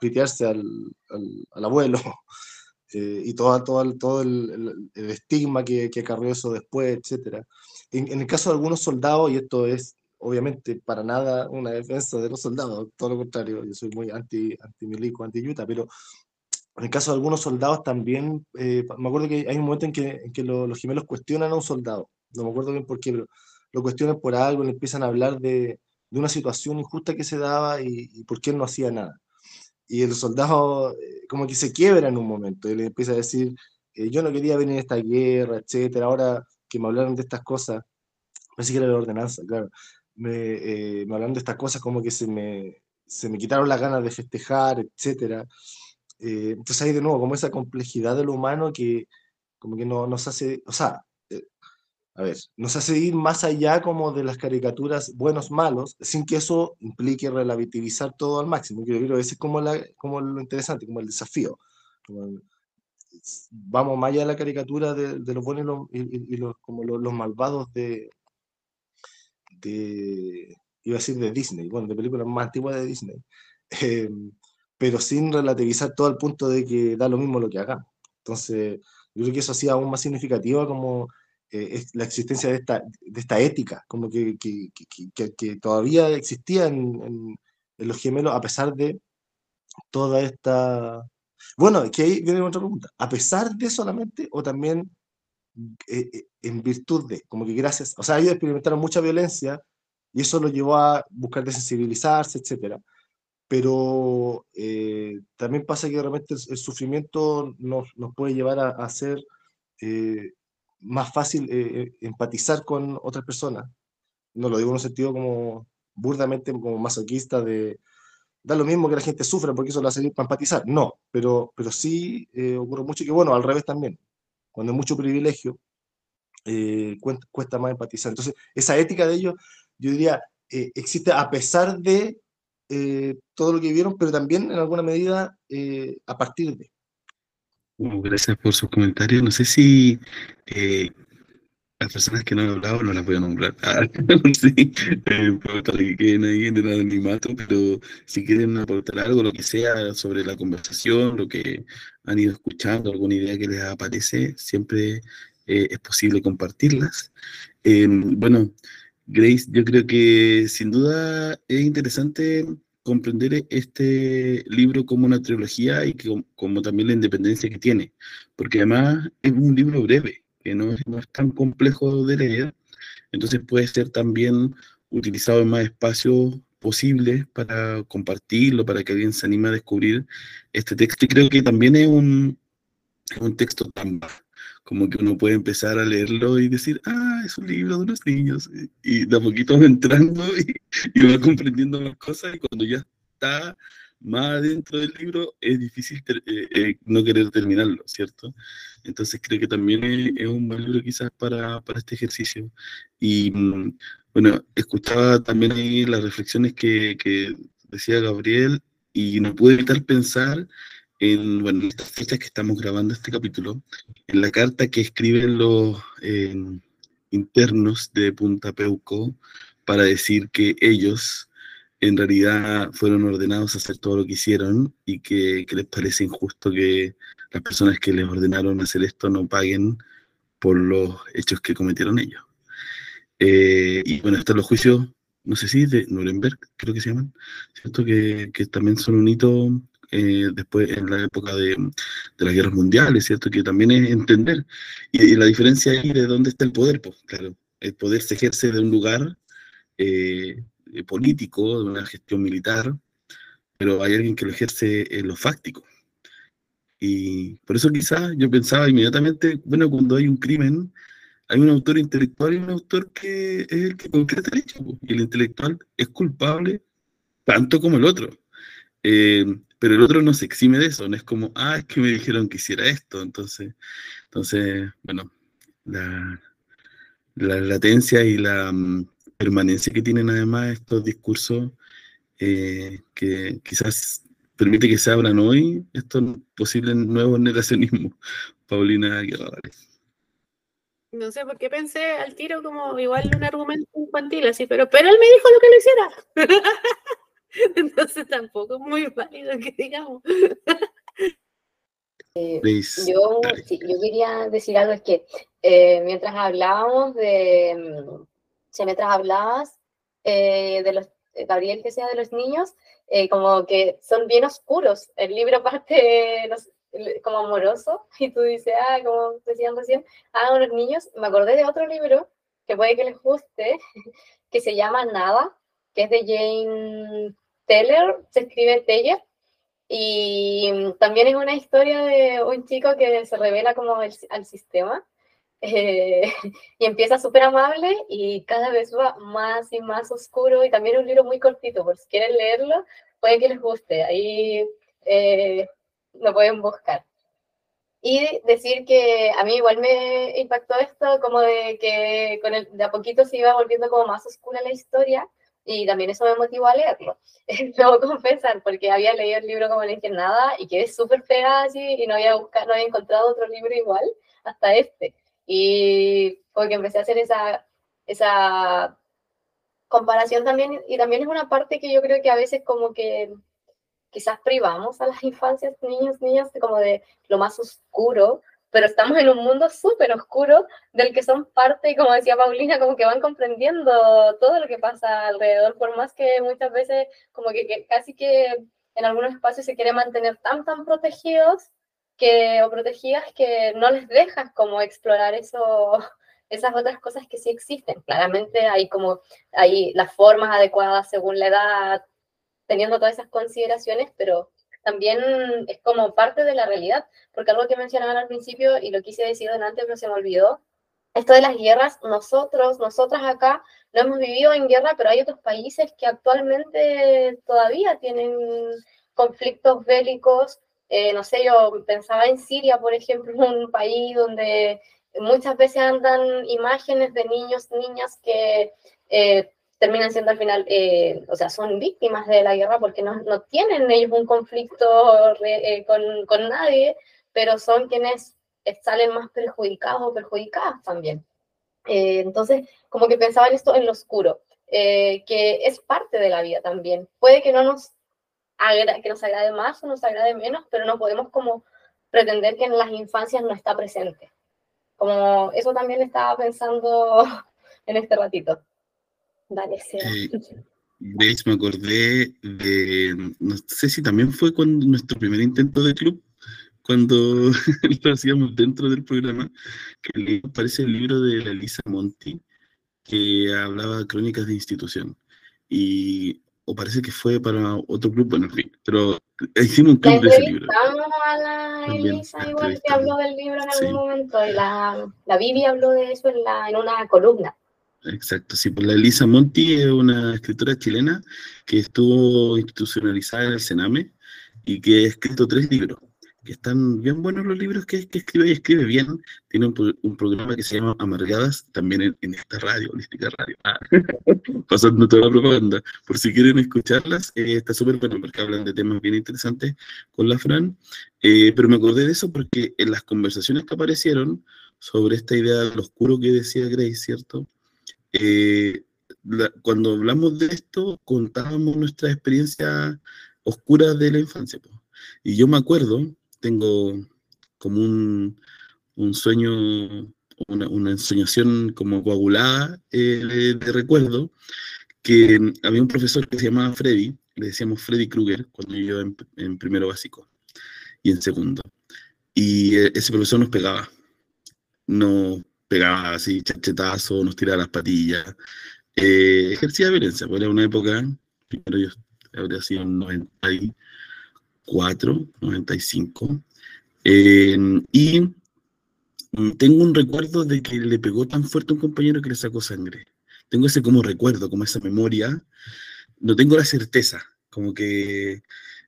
pitearse al, al, abuelo eh, y todo, todo, todo el, el, estigma que, que, acarreó eso después, etc. En, en, el caso de algunos soldados, y esto es obviamente para nada una defensa de los soldados, todo lo contrario, yo soy muy anti, anti milico, anti yuta, pero en el caso de algunos soldados también, eh, me acuerdo que hay un momento en que, en que lo, los gemelos cuestionan a un soldado, no me acuerdo bien por qué, pero lo cuestionan por algo, le empiezan a hablar de, de una situación injusta que se daba y, y, por qué él no hacía nada. Y el soldado eh, como que se quiebra en un momento y le empieza a decir, eh, yo no quería venir a esta guerra, etcétera, ahora que me hablaron de estas cosas, parece que era la ordenanza, claro, me, eh, me hablaron de estas cosas como que se me, se me quitaron las ganas de festejar, etcétera. Eh, entonces hay de nuevo como esa complejidad de lo humano que como que no, nos hace, o sea, eh, a ver, nos hace ir más allá como de las caricaturas buenos, malos, sin que eso implique relativizar todo al máximo. Yo creo que ese es como, la, como lo interesante, como el desafío. Como el, vamos más allá de la caricatura de, de los buenos y, y, y los, como los, los malvados de, de, iba a decir de Disney, bueno, de películas más antiguas de Disney. Eh, pero sin relativizar todo al punto de que da lo mismo lo que hagamos. Entonces, yo creo que eso hacía aún más significativa como eh, la existencia de esta, de esta ética, como que, que, que, todavía existía en, en, los gemelos a pesar de toda esta... Bueno, que ahí viene otra pregunta. ¿A pesar de solamente o también eh, eh, en virtud de, como que gracias, o sea, ellos experimentaron mucha violencia y eso los llevó a buscar desensibilizarse, etcétera pero eh, también pasa que realmente el, sufrimiento nos, nos, puede llevar a, a ser más fácil empatizar con otras personas. No lo digo en un sentido como burdamente como masoquista de da lo mismo que la gente sufra porque eso lo hace para empatizar. No, pero, pero sí eh, ocurre mucho que, bueno, al revés también. Cuando hay mucho privilegio, cuesta, cuesta, más empatizar. Entonces, esa ética de ellos, yo diría, existe a pesar de eh, todo lo que vieron, pero también en alguna medida eh, a partir de. gracias por sus comentarios. No sé si eh, las personas que no han hablado no las voy a nombrar. Ah, sí, eh, para que queden ahí en el anonimato, pero si quieren aportar algo, lo que sea sobre la conversación, lo que han ido escuchando, alguna idea que les aparece, siempre es posible compartirlas. bueno, Grace, yo creo que sin duda es interesante comprender este libro como una trilogía y que, como también la independencia que tiene, porque además es un libro breve, que no es, no es tan complejo de leer, entonces puede ser también utilizado en más espacios posibles para compartirlo, para que alguien se anime a descubrir este texto. Y creo que también es un, un texto tan como que uno puede empezar a leerlo y decir, ah, es un libro de unos niños, y, de a poquito entrando y, y, va comprendiendo las cosas, y cuando ya está más adentro del libro, es difícil eh, eh, no querer terminarlo, ¿cierto? Entonces creo que también es, es un buen libro quizás para, para este ejercicio. Y mm, bueno, escuchaba también ahí las reflexiones que, que decía Gabriel, y no pude evitar pensar en bueno, estas fechas que estamos grabando este capítulo, en la carta que escriben los eh, internos de Punta Peuco para decir que ellos en realidad fueron ordenados a hacer todo lo que hicieron y que, que les parece injusto que las personas que les ordenaron hacer esto no paguen por los hechos que cometieron ellos. Eh, y bueno, están los juicios, no sé si de Nuremberg, creo que se llaman, ¿cierto? Que, que también son un hito eh, después en la época de, de, las guerras mundiales, ¿cierto? Que también es entender. Y, y, la diferencia ahí de dónde está el poder, pues, claro, el poder se ejerce de un lugar eh, político, de una gestión militar, pero hay alguien que lo ejerce en lo fáctico. Y por eso quizás yo pensaba inmediatamente, bueno, cuando hay un crimen, hay un autor intelectual y un autor que es el que concreta el hecho, y el intelectual es culpable tanto como el otro. Eh, pero el otro no se exime de eso, no es como, ah, es que me dijeron que hiciera esto, entonces, entonces bueno, la, la latencia y la mm, permanencia que tienen además estos discursos eh, que quizás permite que se abran hoy estos posibles nuevos negacionismos. Paulina Guerra, No sé por qué pensé al tiro como igual un argumento infantil, así, pero, pero él me dijo lo que lo hiciera. Entonces tampoco es muy válido que digamos. Eh, yo, yo quería decir algo, es que eh, mientras hablábamos de, si mientras hablabas eh, de los, Gabriel, que sea de los niños, como que son bien oscuros. El libro parte como amoroso y tú dices, ah, como decían recién, ah, unos niños. Me acordé de otro libro que puede que les guste, que se llama Nada, que es de Jane Teller, se escribe Teller, y también es una historia de un chico que se revela como al sistema eh, y empieza súper amable y cada vez va más y más oscuro y también es un libro muy cortito, por si quieren leerlo, puede que les guste, ahí eh, lo pueden buscar. Y decir que a mí igual me impactó esto, como de que con el, de a poquito se iba volviendo como más oscura la historia, y también eso me motivó a leerlo. Debo confesar, porque había leído el libro como le dije nada y quedé súper pegada así y no había, buscado, no había encontrado otro libro igual hasta este. Y porque empecé a hacer esa, esa comparación también, y también es una parte que yo creo que a veces como que quizás privamos a las infancias, niños, niñas, como de lo más oscuro, pero estamos en un mundo súper oscuro del que son parte y como decía Paulina, como que van comprendiendo todo lo que pasa alrededor, por más que muchas veces como que, casi que en algunos espacios se quiere mantener tan, tan protegidos que, o protegidas que no les dejas como explorar eso, esas otras cosas que sí existen. Claramente hay como hay las formas adecuadas según la edad, teniendo todas esas consideraciones, pero también es como parte de la realidad, porque algo que mencionaban al principio y lo quise decir delante, pero se me olvidó, esto de las guerras, nosotros, nosotras acá, no hemos vivido en guerra, pero hay otros países que actualmente todavía tienen conflictos bélicos. Eh, no sé, yo pensaba en Siria, por ejemplo, un país donde muchas veces andan imágenes de niños, niñas que eh, terminan siendo al final, eh, o sea, son víctimas de la guerra porque no, no tienen ellos un conflicto eh, con, con, nadie, pero son quienes salen más perjudicados o perjudicadas también. Eh, entonces, como que pensaba en esto en lo oscuro, que es parte de la vida también. Puede que no nos, que nos agrade más o nos agrade menos, pero no podemos como pretender que en las infancias no está presente. Como eso también estaba pensando en este ratito. Dale, eh, Grace, me acordé de, no sé si también fue cuando nuestro primer intento de club, cuando lo hacíamos dentro del programa, que aparece el libro de la Lisa Monti, que hablaba crónicas de institución. Y o parece que fue para otro club, bueno, en fin, pero hicimos un club de ese libro. a la Elisa, igual que habló del libro en algún momento, y la, la Vivi habló de eso en, la, en una columna. Exacto, sí, pues la Elisa Monti es una escritora chilena que estuvo institucionalizada en el Sename y que ha escrito tres libros, que están bien buenos los libros que, escribe y escribe bien. Tiene un, programa que se llama Amargadas, también en, esta radio, Holística Radio, ah, pasando toda la propaganda. Por si quieren escucharlas, eh, está súper bueno porque hablan de temas bien interesantes con la Fran. Eh, pero me acordé de eso porque en las conversaciones que aparecieron sobre esta idea de lo oscuro que decía Grace, ¿cierto? Eh, cuando hablamos de esto, contábamos nuestra experiencia oscura de la infancia. Y yo me acuerdo, tengo como un, un sueño, una, una, ensoñación como coagulada eh, de, recuerdo, que había un profesor que se llamaba Freddy, le decíamos Freddy Krueger, cuando yo en, en primero básico y en segundo. Y eh, ese profesor nos pegaba. No, pegaba así chachetazo, nos tiraba las patillas, eh, ejercía violencia, pues era una época, primero yo habría sido en 94, 95, y tengo un recuerdo de que le pegó tan fuerte a un compañero que le sacó sangre. Tengo ese como recuerdo, como esa memoria, no tengo la certeza, como que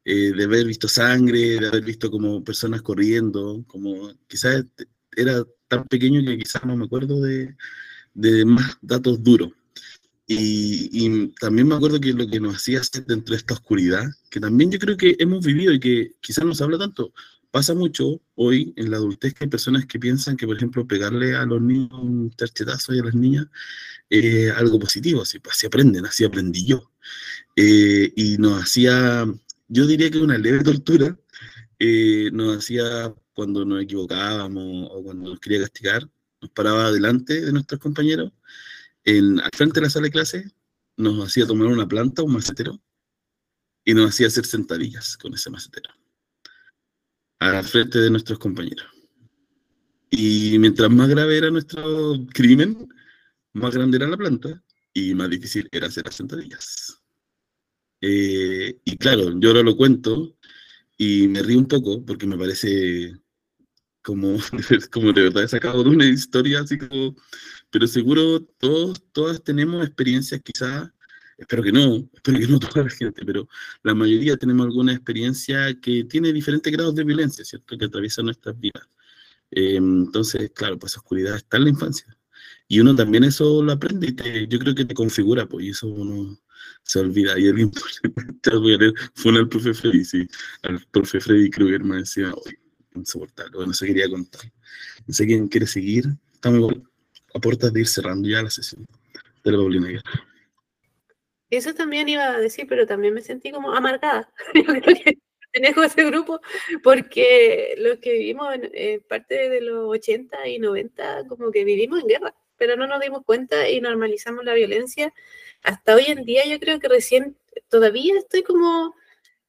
eh, de haber visto sangre, de haber visto como personas corriendo, como quizás era tan pequeño que quizás no me acuerdo de, de más datos duros. Y, y, también me acuerdo que lo que nos hacía dentro de esta oscuridad, que también yo creo que hemos vivido y que quizás no se habla tanto, pasa mucho hoy en la adultez que hay personas que piensan que, por ejemplo, pegarle a los niños un terchetazo y a las niñas es algo positivo, así, así aprenden, así aprendí yo. Eh, y nos hacía, yo diría que una leve tortura, eh, nos hacía cuando nos equivocábamos o cuando nos quería castigar, nos paraba delante de nuestros compañeros, en, al frente de la sala de clase, nos hacía tomar una planta, un macetero, y nos hacía hacer sentadillas con ese macetero al frente de nuestros compañeros. Y mientras más grave era nuestro crimen, más grande era la planta y más difícil era hacer las sentadillas. Eh, y claro, yo ahora lo cuento y me río un poco porque me parece como, como de verdad he sacado de una historia así como, pero seguro todos, todas tenemos experiencias quizás espero que no, espero que no toda la gente, pero la mayoría tenemos alguna experiencia que tiene diferentes grados de violencia, ¿cierto? Que atraviesa nuestras vidas. Eh, entonces, claro, pues oscuridad está en la infancia. Y uno también eso lo aprende y yo creo que te configura, pues, y eso uno se olvida. Y alguien fue al profe Freddy, sí, al profe Freddy Krueger me decía, oye, insoportable, bueno, se quería contar. No sé quién quiere seguir, estamos a puertas de ir cerrando ya la sesión de la Paulina Guerra. Eso también iba a decir, pero también me sentí como amargada. Yo creo que tenemos ese grupo, porque los que vivimos en eh, parte de los 80 y 90, como que vivimos en guerra, pero no nos dimos cuenta y normalizamos la violencia. Hasta hoy en día yo creo que recién, todavía estoy como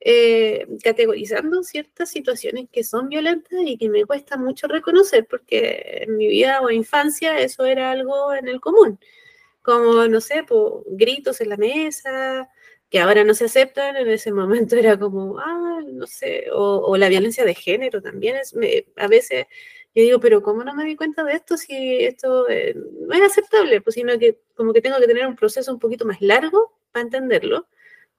eh, categorizando ciertas situaciones que son violentas y que me cuesta mucho reconocer, porque en mi vida o infancia eso era algo en el común como, no sé, pues, gritos en la mesa, que ahora no se aceptan, en ese momento era como, ah, no sé, o, la violencia de género también, es, a veces yo digo, pero ¿cómo no me di cuenta de esto si esto eh, no es aceptable? Pues sino que como que tengo que tener un proceso un poquito más largo para entenderlo,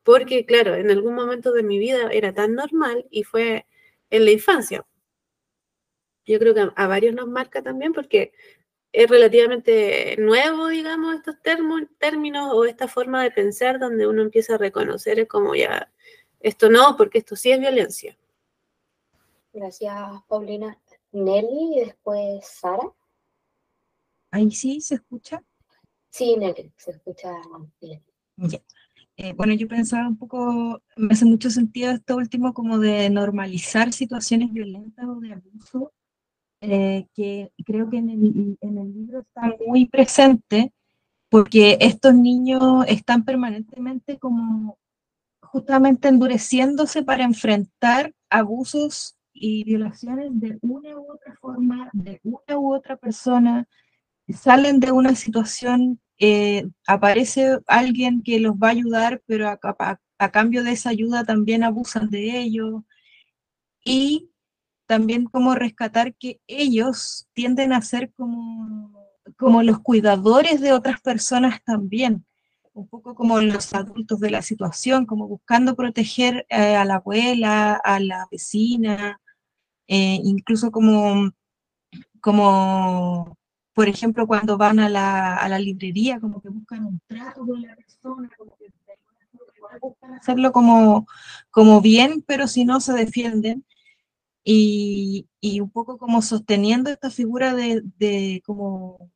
porque claro, en algún momento de mi vida era tan normal y fue en la infancia. Yo creo que a varios nos marca también porque es relativamente nuevo, digamos, estos términos o esta forma de pensar donde uno empieza a reconocer es como ya, esto no, porque esto sí es violencia. Gracias, Paulina. Nelly y después Sara. Ahí sí, ¿se escucha? Sí, Nelly, se escucha bien. Eh, bueno, yo pensaba un poco, me hace mucho sentido esto último como de normalizar situaciones violentas o de abuso eh, que creo que en el, en el libro está muy presente, porque estos niños están permanentemente como justamente endureciéndose para enfrentar abusos y violaciones de una u otra forma, de una u otra persona, salen de una situación, eh, aparece alguien que los va a ayudar, pero a, a, a, cambio de esa ayuda también abusan de ellos. Y también como rescatar que ellos tienden a ser como, como los cuidadores de otras personas también, un poco como los adultos de la situación, como buscando proteger eh, a la abuela, a la vecina, eh, incluso como, como, por ejemplo, cuando van a la, a la, librería, como que buscan un trato con la persona, como que buscan hacerlo como, como bien, pero si no se defienden y, y, un poco como sosteniendo esta figura de, de, como,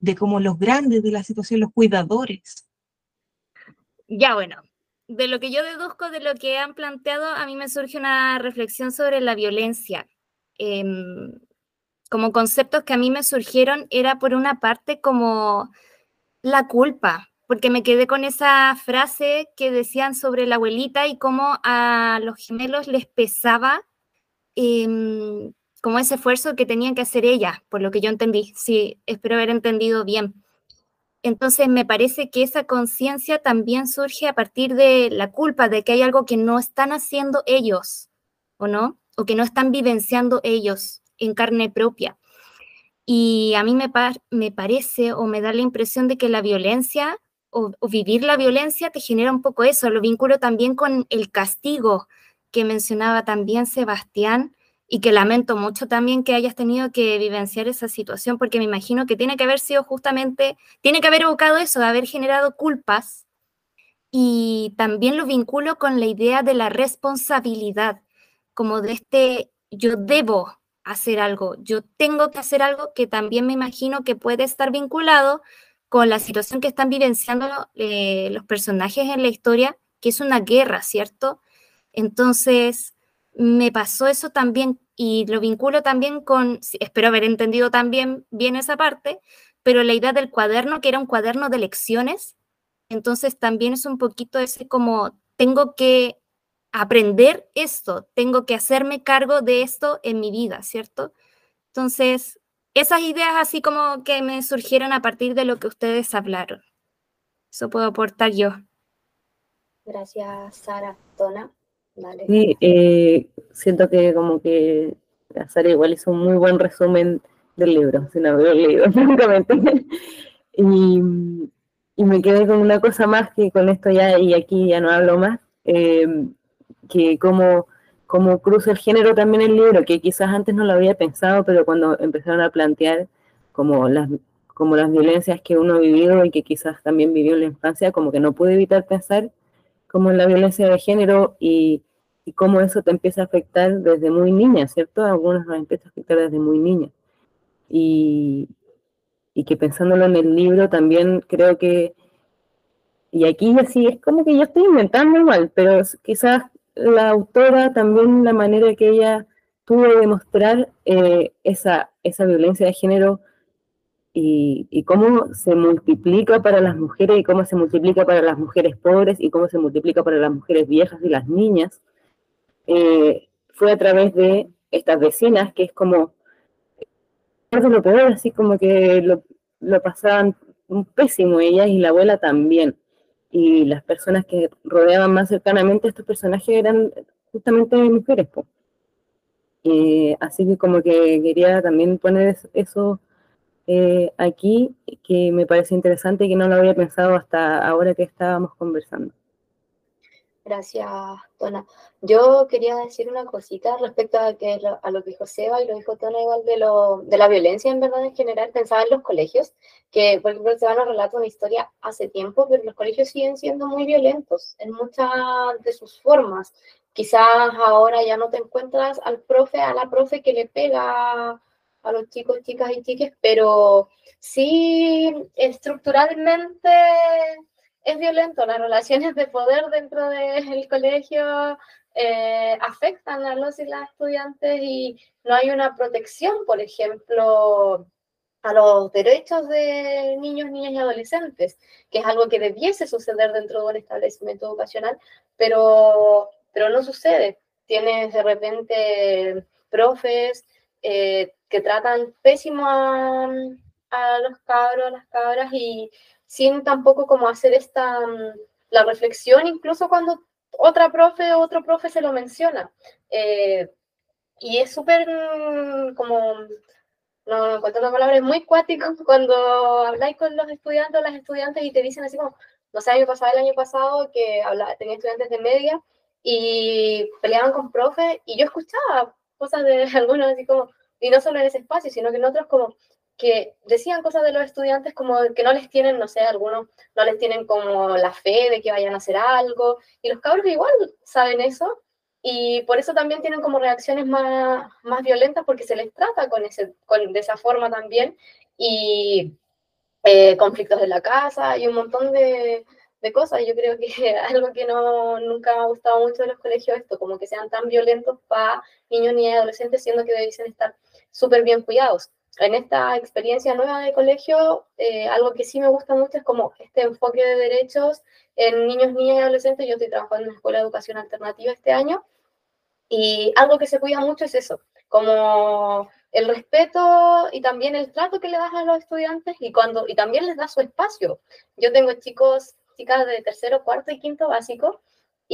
de como los grandes de la situación, los cuidadores. Ya bueno, de lo que yo deduzco de lo que han planteado, a mí me surge una reflexión sobre la violencia. Eh, como conceptos que a mí me surgieron era por una parte como la culpa, porque me quedé con esa frase que decían sobre la abuelita y cómo a los gemelos les pesaba Em, como ese esfuerzo que tenían que hacer ellas, por lo que yo entendí. Sí, espero haber entendido bien. Entonces me parece que esa conciencia también surge a partir de la culpa de que hay algo que no están haciendo ellos, ¿o no? O que no están vivenciando ellos en carne propia. Y a mí me, me parece o me da la impresión de que la violencia o, o, vivir la violencia te genera un poco eso. Lo vinculo también con el castigo, que mencionaba también Sebastián y que lamento mucho también que hayas tenido que vivenciar esa situación, porque me imagino que tiene que haber sido justamente, tiene que haber evocado eso, haber generado culpas. Y también lo vinculo con la idea de la responsabilidad, como de este yo debo hacer algo, yo tengo que hacer algo que también me imagino que puede estar vinculado con la situación que están vivenciando eh, los personajes en la historia, que es una guerra, ¿cierto? Entonces, me pasó eso también y lo vinculo también con, espero haber entendido también bien esa parte, pero la idea del cuaderno, que era un cuaderno de lecciones, entonces también es un poquito ese como, tengo que aprender esto, tengo que hacerme cargo de esto en mi vida, ¿cierto? Entonces, esas ideas así como que me surgieron a partir de lo que ustedes hablaron. Eso puedo aportar yo. Gracias, Sara. Tona. Sí, eh, siento que como que Sara igual hizo un muy buen resumen del libro, si no haberlo leído, francamente. y, y, me quedé con una cosa más que con esto ya, y aquí ya no hablo más, eh, que como, como cruza el género también el libro, que quizás antes no lo había pensado, pero cuando empezaron a plantear como las, como las violencias que uno ha vivido y que quizás también vivió en la infancia, como que no pude evitar pensar como en la violencia de género y, y, cómo eso te empieza a afectar desde muy niña, ¿cierto? Algunos nos empieza a afectar desde muy niña. Y, y que pensándolo en el libro también creo que, y aquí así es como que yo estoy inventando igual, pero quizás la autora también la manera que ella tuvo de mostrar eh, esa, esa violencia de género y, cómo se multiplica para las mujeres y cómo se multiplica para las mujeres pobres y cómo se multiplica para las mujeres viejas y las niñas, eh, fue a través de estas vecinas, que es como, lo peor, así como que lo, lo pasaban un pésimo ellas y la abuela también. Y las personas que rodeaban más cercanamente a estos personajes eran justamente mujeres. Eh, así que como que quería también poner eso eh, aquí que me parece interesante y que no lo había pensado hasta ahora que estábamos conversando. Gracias, Tona. Yo quería decir una cosita respecto a, que, a lo que dijo Seba y lo dijo Tona igual de, de la violencia en verdad en general. Pensaba en los colegios, que por ejemplo Seba nos relata una historia hace tiempo, pero los colegios siguen siendo muy violentos en muchas de sus formas. Quizás ahora ya no te encuentras al profe, a la profe que le pega a los chicos, chicas y chiques, pero sí estructuralmente es violento. Las relaciones de poder dentro del colegio eh, afectan a los y las estudiantes y no hay una protección, por ejemplo, a los derechos de niños, niñas y adolescentes, que es algo que debiese suceder dentro de un establecimiento educacional, pero, pero no sucede. Tienes de repente profes eh, que tratan pésimo a, los cabros, a las cabras y sin tampoco como hacer esta, mm, la reflexión, incluso cuando otra profe o otro profe se lo menciona. Eh, y es súper mm, como, no, no encuentro la palabra, es muy cuático cuando habláis con los estudiantes o las estudiantes y te dicen así como, no sé, año pasado, el año pasado, que hablaba, tenía estudiantes de media y peleaban con profe y yo escuchaba cosas de algunos así como, y no solo en ese espacio, sino que en otros como que decían cosas de los estudiantes como que no les tienen, no sé, algunos no les tienen como la fe de que vayan a hacer algo, y los cabros igual saben eso, y por eso también tienen como reacciones más, más violentas porque se les trata con ese, con, de esa forma también, y eh, conflictos en la casa y un montón de, de cosas. Yo creo que algo que no, nunca me ha gustado mucho de los colegios esto, como que sean tan violentos para niños ni adolescentes, siendo que debiesen estar súper bien cuidados. En esta experiencia nueva de colegio, eh, algo que sí me gusta mucho es como este enfoque de derechos en niños, niñas y adolescentes. Yo estoy trabajando en una escuela de educación alternativa este año y algo que se cuida mucho es eso, como el respeto y también el trato que le das a los estudiantes y, cuando, y también les das su espacio. Yo tengo chicos chicas de tercero, cuarto y quinto básico.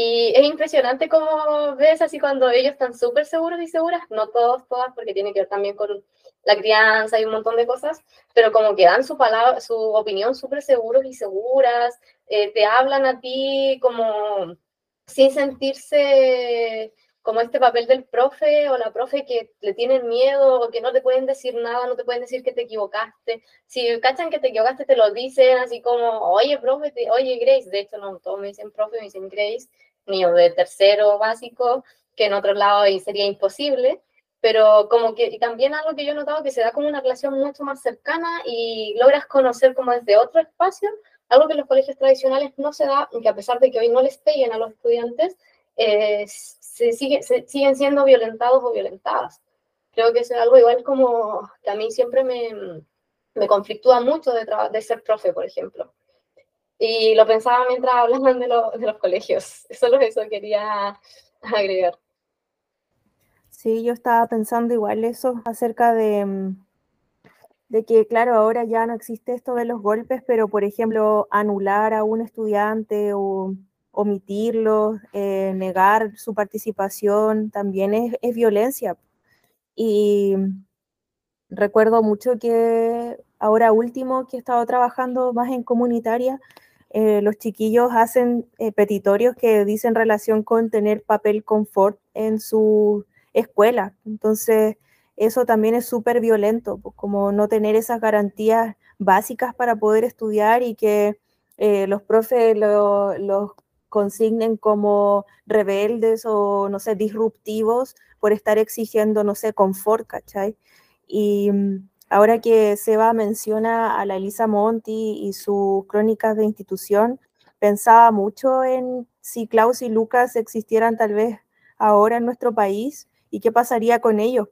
Y es impresionante cómo ves así cuando ellos están súper seguros y seguras, no todos, todas, porque tiene que ver también con la crianza y un montón de cosas, pero como que dan su palabra, su opinión súper seguros y seguras, eh, te hablan a ti como sin sentirse como este papel del profe o la profe que le tienen miedo o que no te pueden decir nada, no te pueden decir que te equivocaste. Si cachan que te equivocaste, te lo dicen así como, oye, profe, oye, Grace. De hecho, no, todos me dicen profe, me dicen Grace, niño de tercero básico, que en otro lado sería imposible. Pero como que y también algo que yo he notado que se da como una relación mucho más cercana y logras conocer como desde otro espacio, algo que en los colegios tradicionales no se da, que a pesar de que hoy no les peguen a los estudiantes, eh, se, sigue, siguen siendo violentados o violentadas. Creo que eso es algo igual como que a mí siempre me, me conflictúa mucho de, de ser profe, por ejemplo. Y lo pensaba mientras hablaban de, de los colegios. Solo eso quería agregar. Sí, yo estaba pensando igual eso acerca de, de que, claro, ahora ya no existe esto de los golpes, pero por ejemplo, anular a un estudiante o omitirlo, eh, negar su participación, también es, es, violencia. Y recuerdo mucho que ahora último que he estado trabajando más en comunitaria, eh, los chiquillos hacen eh, petitorios que dicen relación con tener papel confort en su escuela. Entonces, eso también es súper violento, pues, como no tener esas garantías básicas para poder estudiar y que los profes los consignen como rebeldes o, no sé, disruptivos por estar exigiendo, no sé, confort, ¿cachai? Y mm, ahora que Seba menciona a la Elisa Monti y sus crónicas de institución, pensaba mucho en si Klaus y Lucas existieran tal vez ahora en nuestro país y qué pasaría con ellos.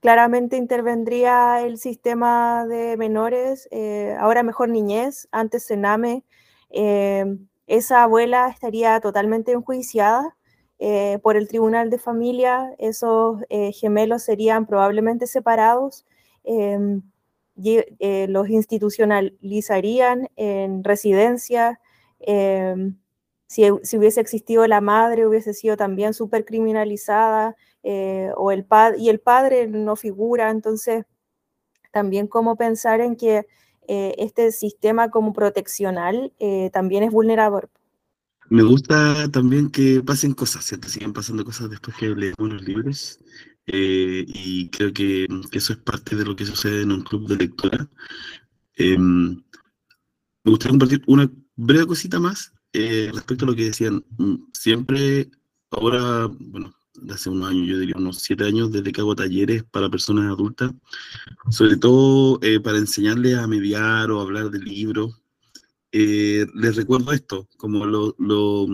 Claramente intervendría el sistema de menores, eh, ahora mejor niñez, antes Sename. Eh, esa abuela estaría totalmente enjuiciada eh, por el tribunal de familia, esos eh, gemelos serían probablemente separados, em, eh, los institucionalizarían en residencia, em, si, hubiese existido la madre hubiese sido también súper criminalizada, o el y el padre no figura, entonces también como pensar en que eh, este sistema como proteccional eh, también es vulnerador. Me gusta también que pasen cosas, ¿cierto? Siguen pasando cosas después que leemos los libros. Eh, y creo que, eso es parte de lo que sucede en un club de lectura. Em, me gustaría compartir una breve cosita más respecto a lo que decían. Mm, siempre, ahora, bueno, hace unos años, yo diría unos siete años, desde que hago talleres para personas adultas, sobre todo eh, para enseñarles a mediar o hablar de libros. Eh, les recuerdo esto, como lo, lo,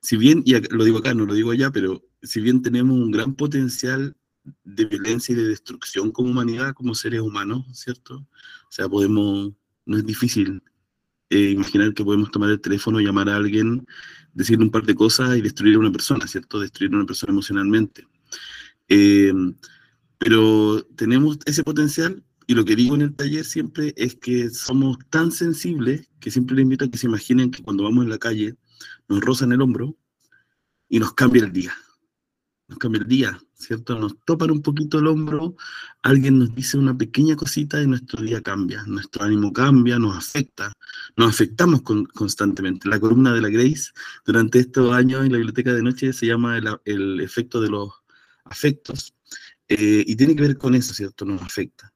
si bien, y lo digo acá, no lo digo allá, pero si bien tenemos un gran potencial de violencia y de destrucción como humanidad, como seres humanos, ¿cierto? O sea, podemos, no es difícil eh, imaginar que podemos tomar el teléfono, llamar a alguien decirle un par de cosas y destruir a una persona, ¿cierto? Destruir a una persona emocionalmente. Eh, pero tenemos ese potencial y lo que digo en el taller siempre es que somos tan sensibles que siempre les invito a que se imaginen que cuando vamos en la calle nos rozan el hombro y nos cambia el día. Nos cambia el día, ¿cierto? Nos topan un poquito el hombro, alguien nos dice una pequeña cosita y nuestro día cambia, nuestro ánimo cambia, nos afecta, nos afectamos constantemente. La columna de la Grace durante estos años en la biblioteca de noche se llama el, efecto de los afectos eh, y tiene que ver con eso, ¿cierto? Nos afecta.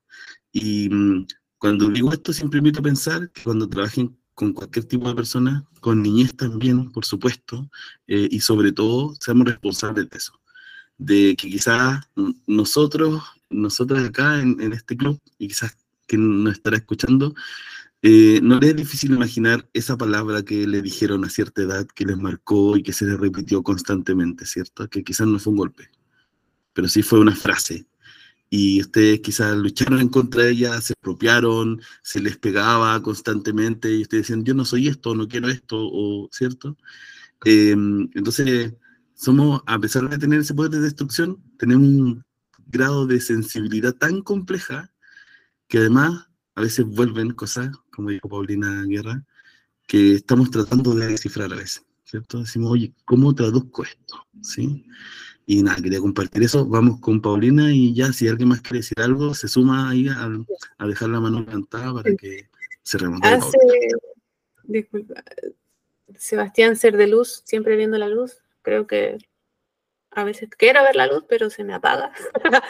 Y mm, cuando digo esto, siempre invito a pensar que cuando trabajen con cualquier tipo de persona, con niñez también, por supuesto, eh, y sobre todo, seamos responsables de eso de que quizás nosotros, nosotras acá en, este club, y quizás que nos estará escuchando, eh, no le es difícil imaginar esa palabra que le dijeron a cierta edad, que les marcó y que se les repitió constantemente, ¿cierto? Que quizás no fue un golpe, pero sí fue una frase. Y ustedes quizás lucharon en contra de ella, se apropiaron, se les pegaba constantemente y ustedes decían, yo no soy esto, no quiero esto, o, ¿cierto? Eh, entonces, somos, a pesar de tener ese poder de destrucción, tenemos un grado de sensibilidad tan compleja que además a veces vuelven cosas, como dijo Paulina Guerra, que estamos tratando de descifrar a veces, ¿cierto? Decimos, oye, ¿cómo traduzco esto? ¿Sí? Y nada, quería compartir eso. Vamos con Paulina y ya, si alguien más quiere decir algo, se suma ahí a, a dejar la mano levantada para que se remonte. Hace, disculpa, Sebastián Ser de Luz, siempre viendo la luz, creo que a veces quiero ver la luz, pero se me apaga.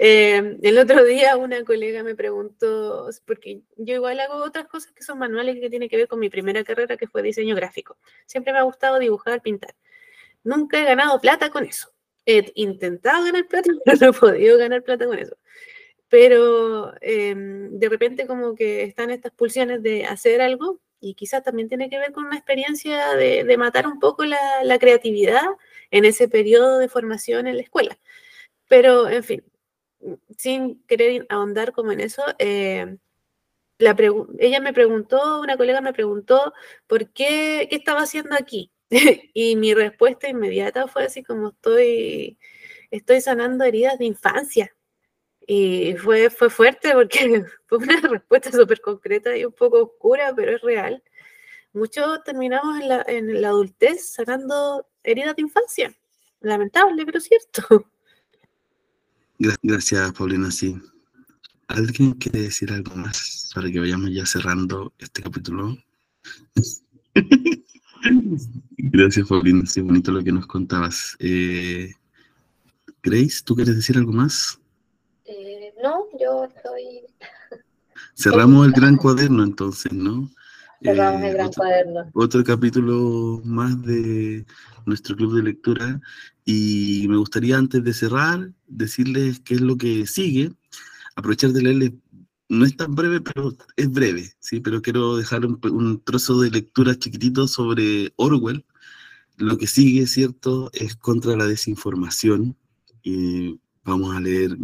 Eh, el otro día una colega me preguntó, porque yo igual hago otras cosas que son manuales que tienen que ver con mi primera carrera, que fue diseño gráfico. Siempre me ha gustado dibujar, pintar. Nunca he ganado plata con eso. He intentado ganar plata, pero no he podido ganar plata con eso. Pero em, de repente como que están estas pulsiones de hacer algo y quizás también tiene que ver con una experiencia de, matar un poco la, creatividad en ese periodo de formación en la escuela. Pero, en fin, sin querer ahondar como en eso, eh, la ella me preguntó, una colega me preguntó, ¿por qué, qué estaba haciendo aquí? y mi respuesta inmediata fue así como estoy, estoy sanando heridas de infancia. Y fue, fue fuerte porque fue una respuesta súper concreta y un poco oscura, pero es real. Muchos terminamos en la, en la adultez sanando heridas de infancia. Lamentable, pero cierto. Gracias, Paulina. Sí. ¿Alguien quiere decir algo más para que vayamos ya cerrando este capítulo? Gracias, Paulina. Sí, bonito lo que nos contabas. Eh, Grace, ¿tú quieres decir algo más? No, yo estoy... Cerramos el gran cuaderno entonces, ¿no? Cerramos el eh, gran cuaderno. Otro capítulo más de nuestro club de lectura y me gustaría antes de cerrar decirles qué es lo que sigue, aprovechar de leerles, no es tan breve, pero es breve, ¿sí? Pero quiero dejar un, trozo de lectura chiquitito sobre Orwell. Lo que sigue, ¿cierto?, es contra la desinformación. Y vamos a leer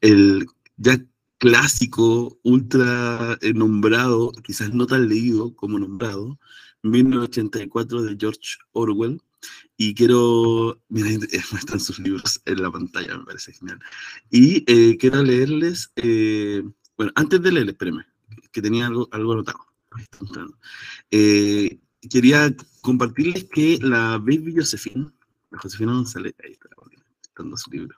el ya clásico, ultra eh, nombrado, quizás no tan leído como nombrado, 1984 de George Orwell. Y quiero, miren, están sus libros en la pantalla, me parece genial. Y eh, quiero leerles, eh, bueno, antes de leerles, espérenme, que tenía algo, algo anotado. quería compartirles que la Baby Josephine, la Josefina González, ahí está, su libro,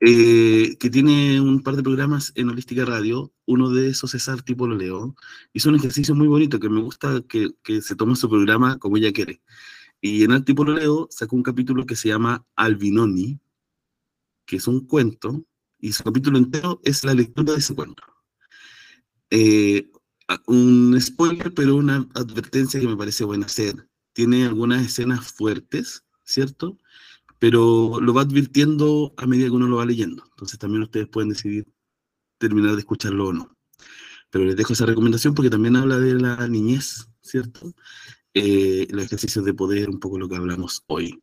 eh, que tiene un par de programas en Holística Radio, uno de esos es Lo Leo, hizo un ejercicio muy bonito que me gusta que, que se tome su programa como ella quiere. Y en Lo Leo sacó un capítulo que se llama Albinoni, que es un cuento, y su capítulo entero es la lectura de ese cuento. Eh, un spoiler, pero una advertencia que me parece buena hacer. Tiene algunas escenas fuertes, ¿cierto? Pero lo va advirtiendo a medida que uno lo va leyendo. Entonces también ustedes pueden decidir terminar de escucharlo o no. Pero les dejo esa recomendación porque también habla de la niñez, ¿cierto? Eh, los ejercicios de poder, un poco lo que hablamos hoy.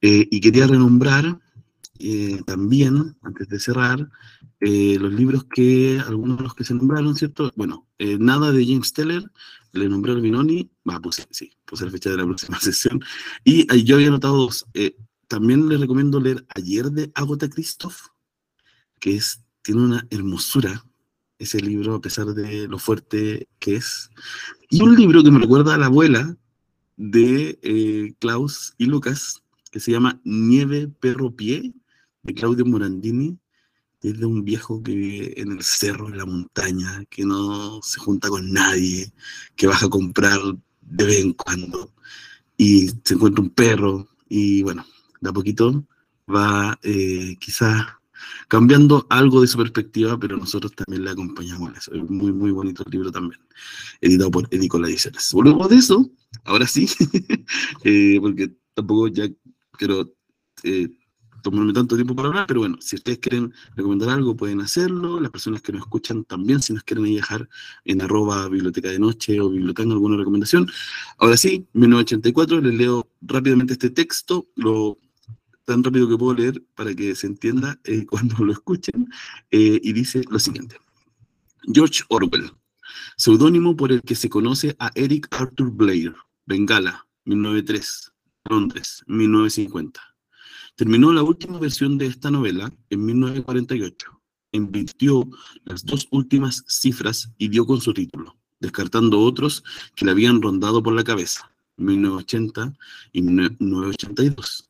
Eh, y quería renombrar eh, también, antes de cerrar, los libros que, algunos de los que se nombraron, ¿cierto? Bueno, nada de James Teller, le nombré al Binoni, va, puse, sí, puse la fecha de la próxima sesión, y yo había anotado dos, también les recomiendo leer Ayer de Agota Christoph, que es, tiene una hermosura ese libro, a pesar de lo fuerte que es. Y un libro que me recuerda a la abuela de eh, Klaus y Lucas, que se llama Nieve, Perro, Pie, de Claudio Morandini, es de un viejo que vive en el cerro, en la montaña, que no se junta con nadie, que baja a comprar de vez en cuando, y se encuentra un perro, y bueno, de a poquito va eh, quizás cambiando algo de su perspectiva, pero nosotros también le acompañamos eso. Es muy, muy bonito el libro también, editado por Edicola Ediciones. Volvemos de eso, ahora sí, eh, porque tampoco ya quiero eh, tomarme tanto tiempo para hablar, pero bueno, si ustedes quieren recomendar algo, pueden hacerlo. Las personas que nos escuchan también, si nos quieren dejar en arroba biblioteca de noche o biblioteca alguna recomendación. Ahora sí, 1984, les leo rápidamente este texto, lo tan rápido que puedo leer para que se entienda eh, cuando lo escuchen, eh, y dice lo siguiente. George Orwell, seudónimo por el que se conoce a Eric Arthur Blair, Bengala, 1903, Londres, 1950. Terminó la última versión de esta novela en 1948. Invirtió las dos últimas cifras y dio con su título, descartando otros que le habían rondado por la cabeza, 1980 y 1982.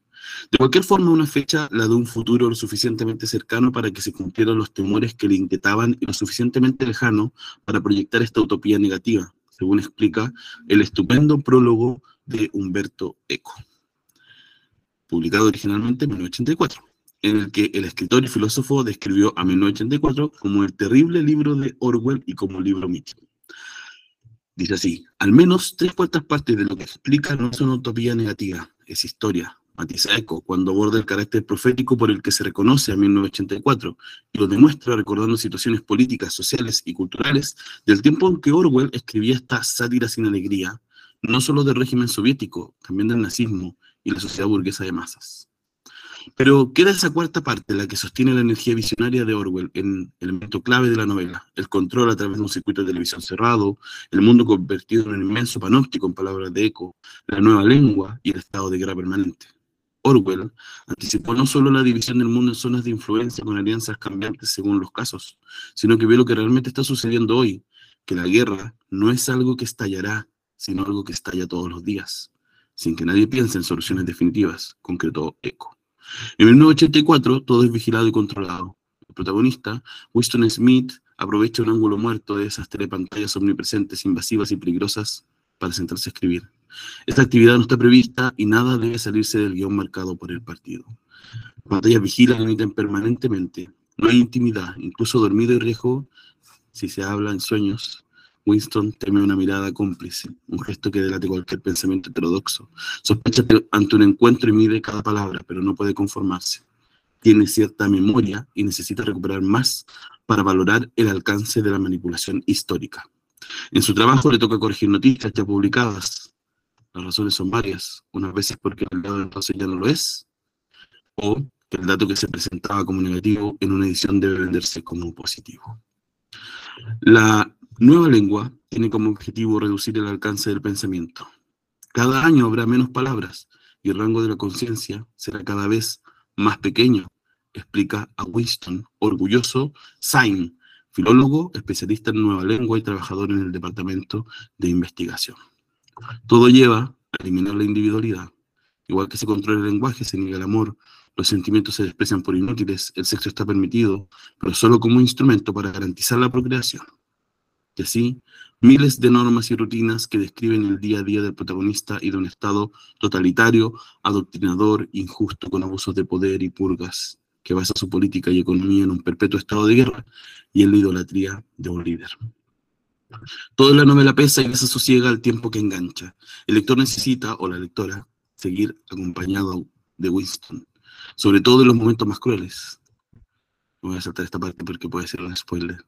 De cualquier forma, una fecha, la de un futuro lo suficientemente cercano para que se cumplieran los temores que le inquietaban y lo suficientemente lejano para proyectar esta utopía negativa, según explica el estupendo prólogo de Humberto Eco. publicado originalmente en 1984, en el que el escritor y filósofo describió a 1984 como el terrible libro de Orwell y como libro mítico. Dice así, al menos tres cuartas partes de lo que explica no son utopía negativa, es historia, matiza Eco, cuando aborda el carácter profético por el que se reconoce a 1984 y lo demuestra recordando situaciones políticas, sociales y culturales del tiempo en que Orwell escribía esta sátira sin alegría, no solo del régimen soviético, también del nazismo y la sociedad burguesa de masas. Pero queda esa cuarta parte, la que sostiene la energía visionaria de Orwell, en elemento clave de la novela, el control a través de un circuito de televisión cerrado, el mundo convertido en un inmenso panóptico en palabras de eco, la nueva lengua y el estado de guerra permanente. Orwell anticipó no solo la división del mundo en zonas de influencia con alianzas cambiantes según los casos, sino que vio lo que realmente está sucediendo hoy, que la guerra no es algo que estallará, sino algo que estalla todos los días, sin que nadie piense en soluciones definitivas, concretó Eco. En 1984 todo es vigilado y controlado. El protagonista, Winston Smith, aprovecha un ángulo muerto de esas telepantallas omnipresentes, invasivas y peligrosas para sentarse a escribir. Esta actividad no está prevista y nada debe salirse del guion marcado por el partido. Las pantallas vigilan y emiten permanentemente. No hay intimidad, incluso dormido y riesgo, si se habla en sueños. Winston teme una mirada cómplice, un gesto que delate cualquier pensamiento heterodoxo. Sospecha ante un encuentro y mide cada palabra, pero no puede conformarse. Tiene cierta memoria y necesita recuperar más para valorar el alcance de la manipulación histórica. En su trabajo le toca corregir noticias ya publicadas, las razones son varias. Unas veces porque el dato entonces ya no lo es, o que el dato que se presentaba como negativo en una edición debe venderse como positivo. La nueva lengua tiene como objetivo reducir el alcance del pensamiento. Cada año habrá menos palabras y el rango de la conciencia será cada vez más pequeño, explica a Winston, orgulloso, Sain, filólogo, especialista en nueva lengua y trabajador en el Departamento de Investigación. Todo lleva a eliminar la individualidad. Igual que se controla el lenguaje, se niega el amor, los sentimientos se desprecian por inútiles, el sexo está permitido, pero solo como instrumento para garantizar la procreación. Y así, miles de normas y rutinas que describen el día a día del protagonista y de un Estado totalitario, adoctrinador, injusto, con abusos de poder y purgas, que basa su política y economía en un perpetuo estado de guerra y en la idolatría de un líder. Toda la novela pesa y desasosiega al tiempo que engancha. El lector necesita, o la lectora, seguir acompañado de Winston, sobre todo en los momentos más crueles. voy a saltar esta parte porque puede ser un spoiler.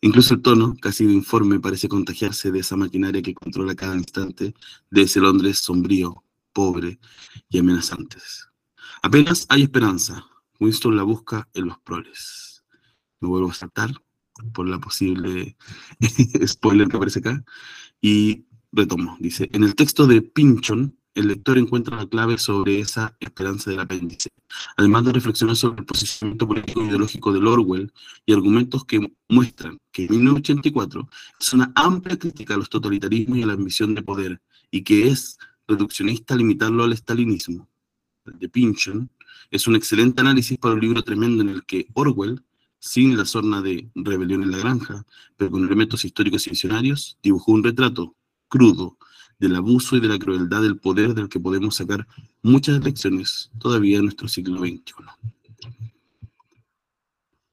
Incluso el tono, casi de informe, parece contagiarse de esa maquinaria que controla cada instante de ese Londres sombrío, pobre y amenazante. Apenas hay esperanza. Winston la busca en los proles. Me vuelvo a saltar por la posible spoiler que aparece acá. Y retomo, dice, en el texto de Pinchon, el lector encuentra la clave sobre esa esperanza del apéndice, además de reflexionar sobre el posicionamiento político e ideológico de Orwell y argumentos que muestran que 1984 es una amplia crítica a los totalitarismos y a la ambición de poder, y que es reduccionista limitarlo al estalinismo. De Pinchon es un excelente análisis para un libro tremendo en el que Orwell sin la sorna de rebelión en la granja, pero con elementos históricos y visionarios, dibujó un retrato crudo del abuso y de la crueldad del poder del que podemos sacar muchas lecciones todavía en nuestro siglo XXI.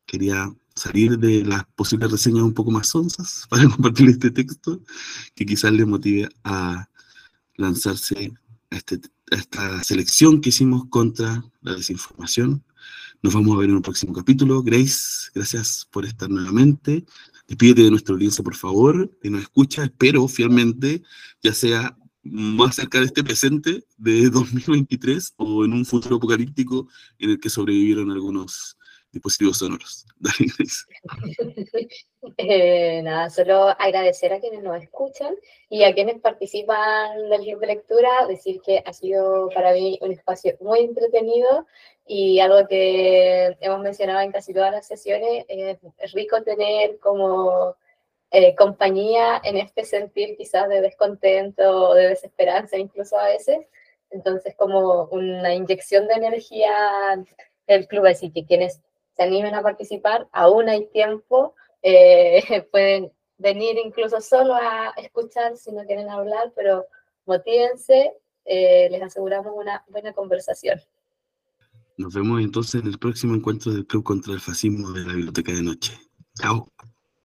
Quería salir de las posibles reseñas un poco más sonsas para compartir este texto que quizás les motive a lanzarse a, este, a esta selección que hicimos contra la desinformación nos vamos a ver en un próximo capítulo. Grace, gracias por estar nuevamente. Despídete de nuestra audiencia, por favor, que nos escucha. Espero fielmente, ya sea más cerca de este presente de 2023 o en un futuro apocalíptico en el que sobrevivieron algunos dispositivos sonoros. Dale, eh, nada, solo agradecer a quienes nos escuchan y a quienes participan del club de lectura, decir que ha sido para mí un espacio muy entretenido y algo que hemos mencionado en casi todas las sesiones, es rico tener como eh, compañía en este sentir quizás de descontento o de desesperanza incluso a veces. Entonces como una inyección de energía del club, así que quienes se animen a participar, aún hay tiempo, eh, pueden venir incluso solo a escuchar si no quieren hablar, pero motívense, eh, les aseguramos una buena conversación. Nos vemos entonces en el próximo encuentro del Club contra el Fascismo de la Biblioteca de Noche. Chao.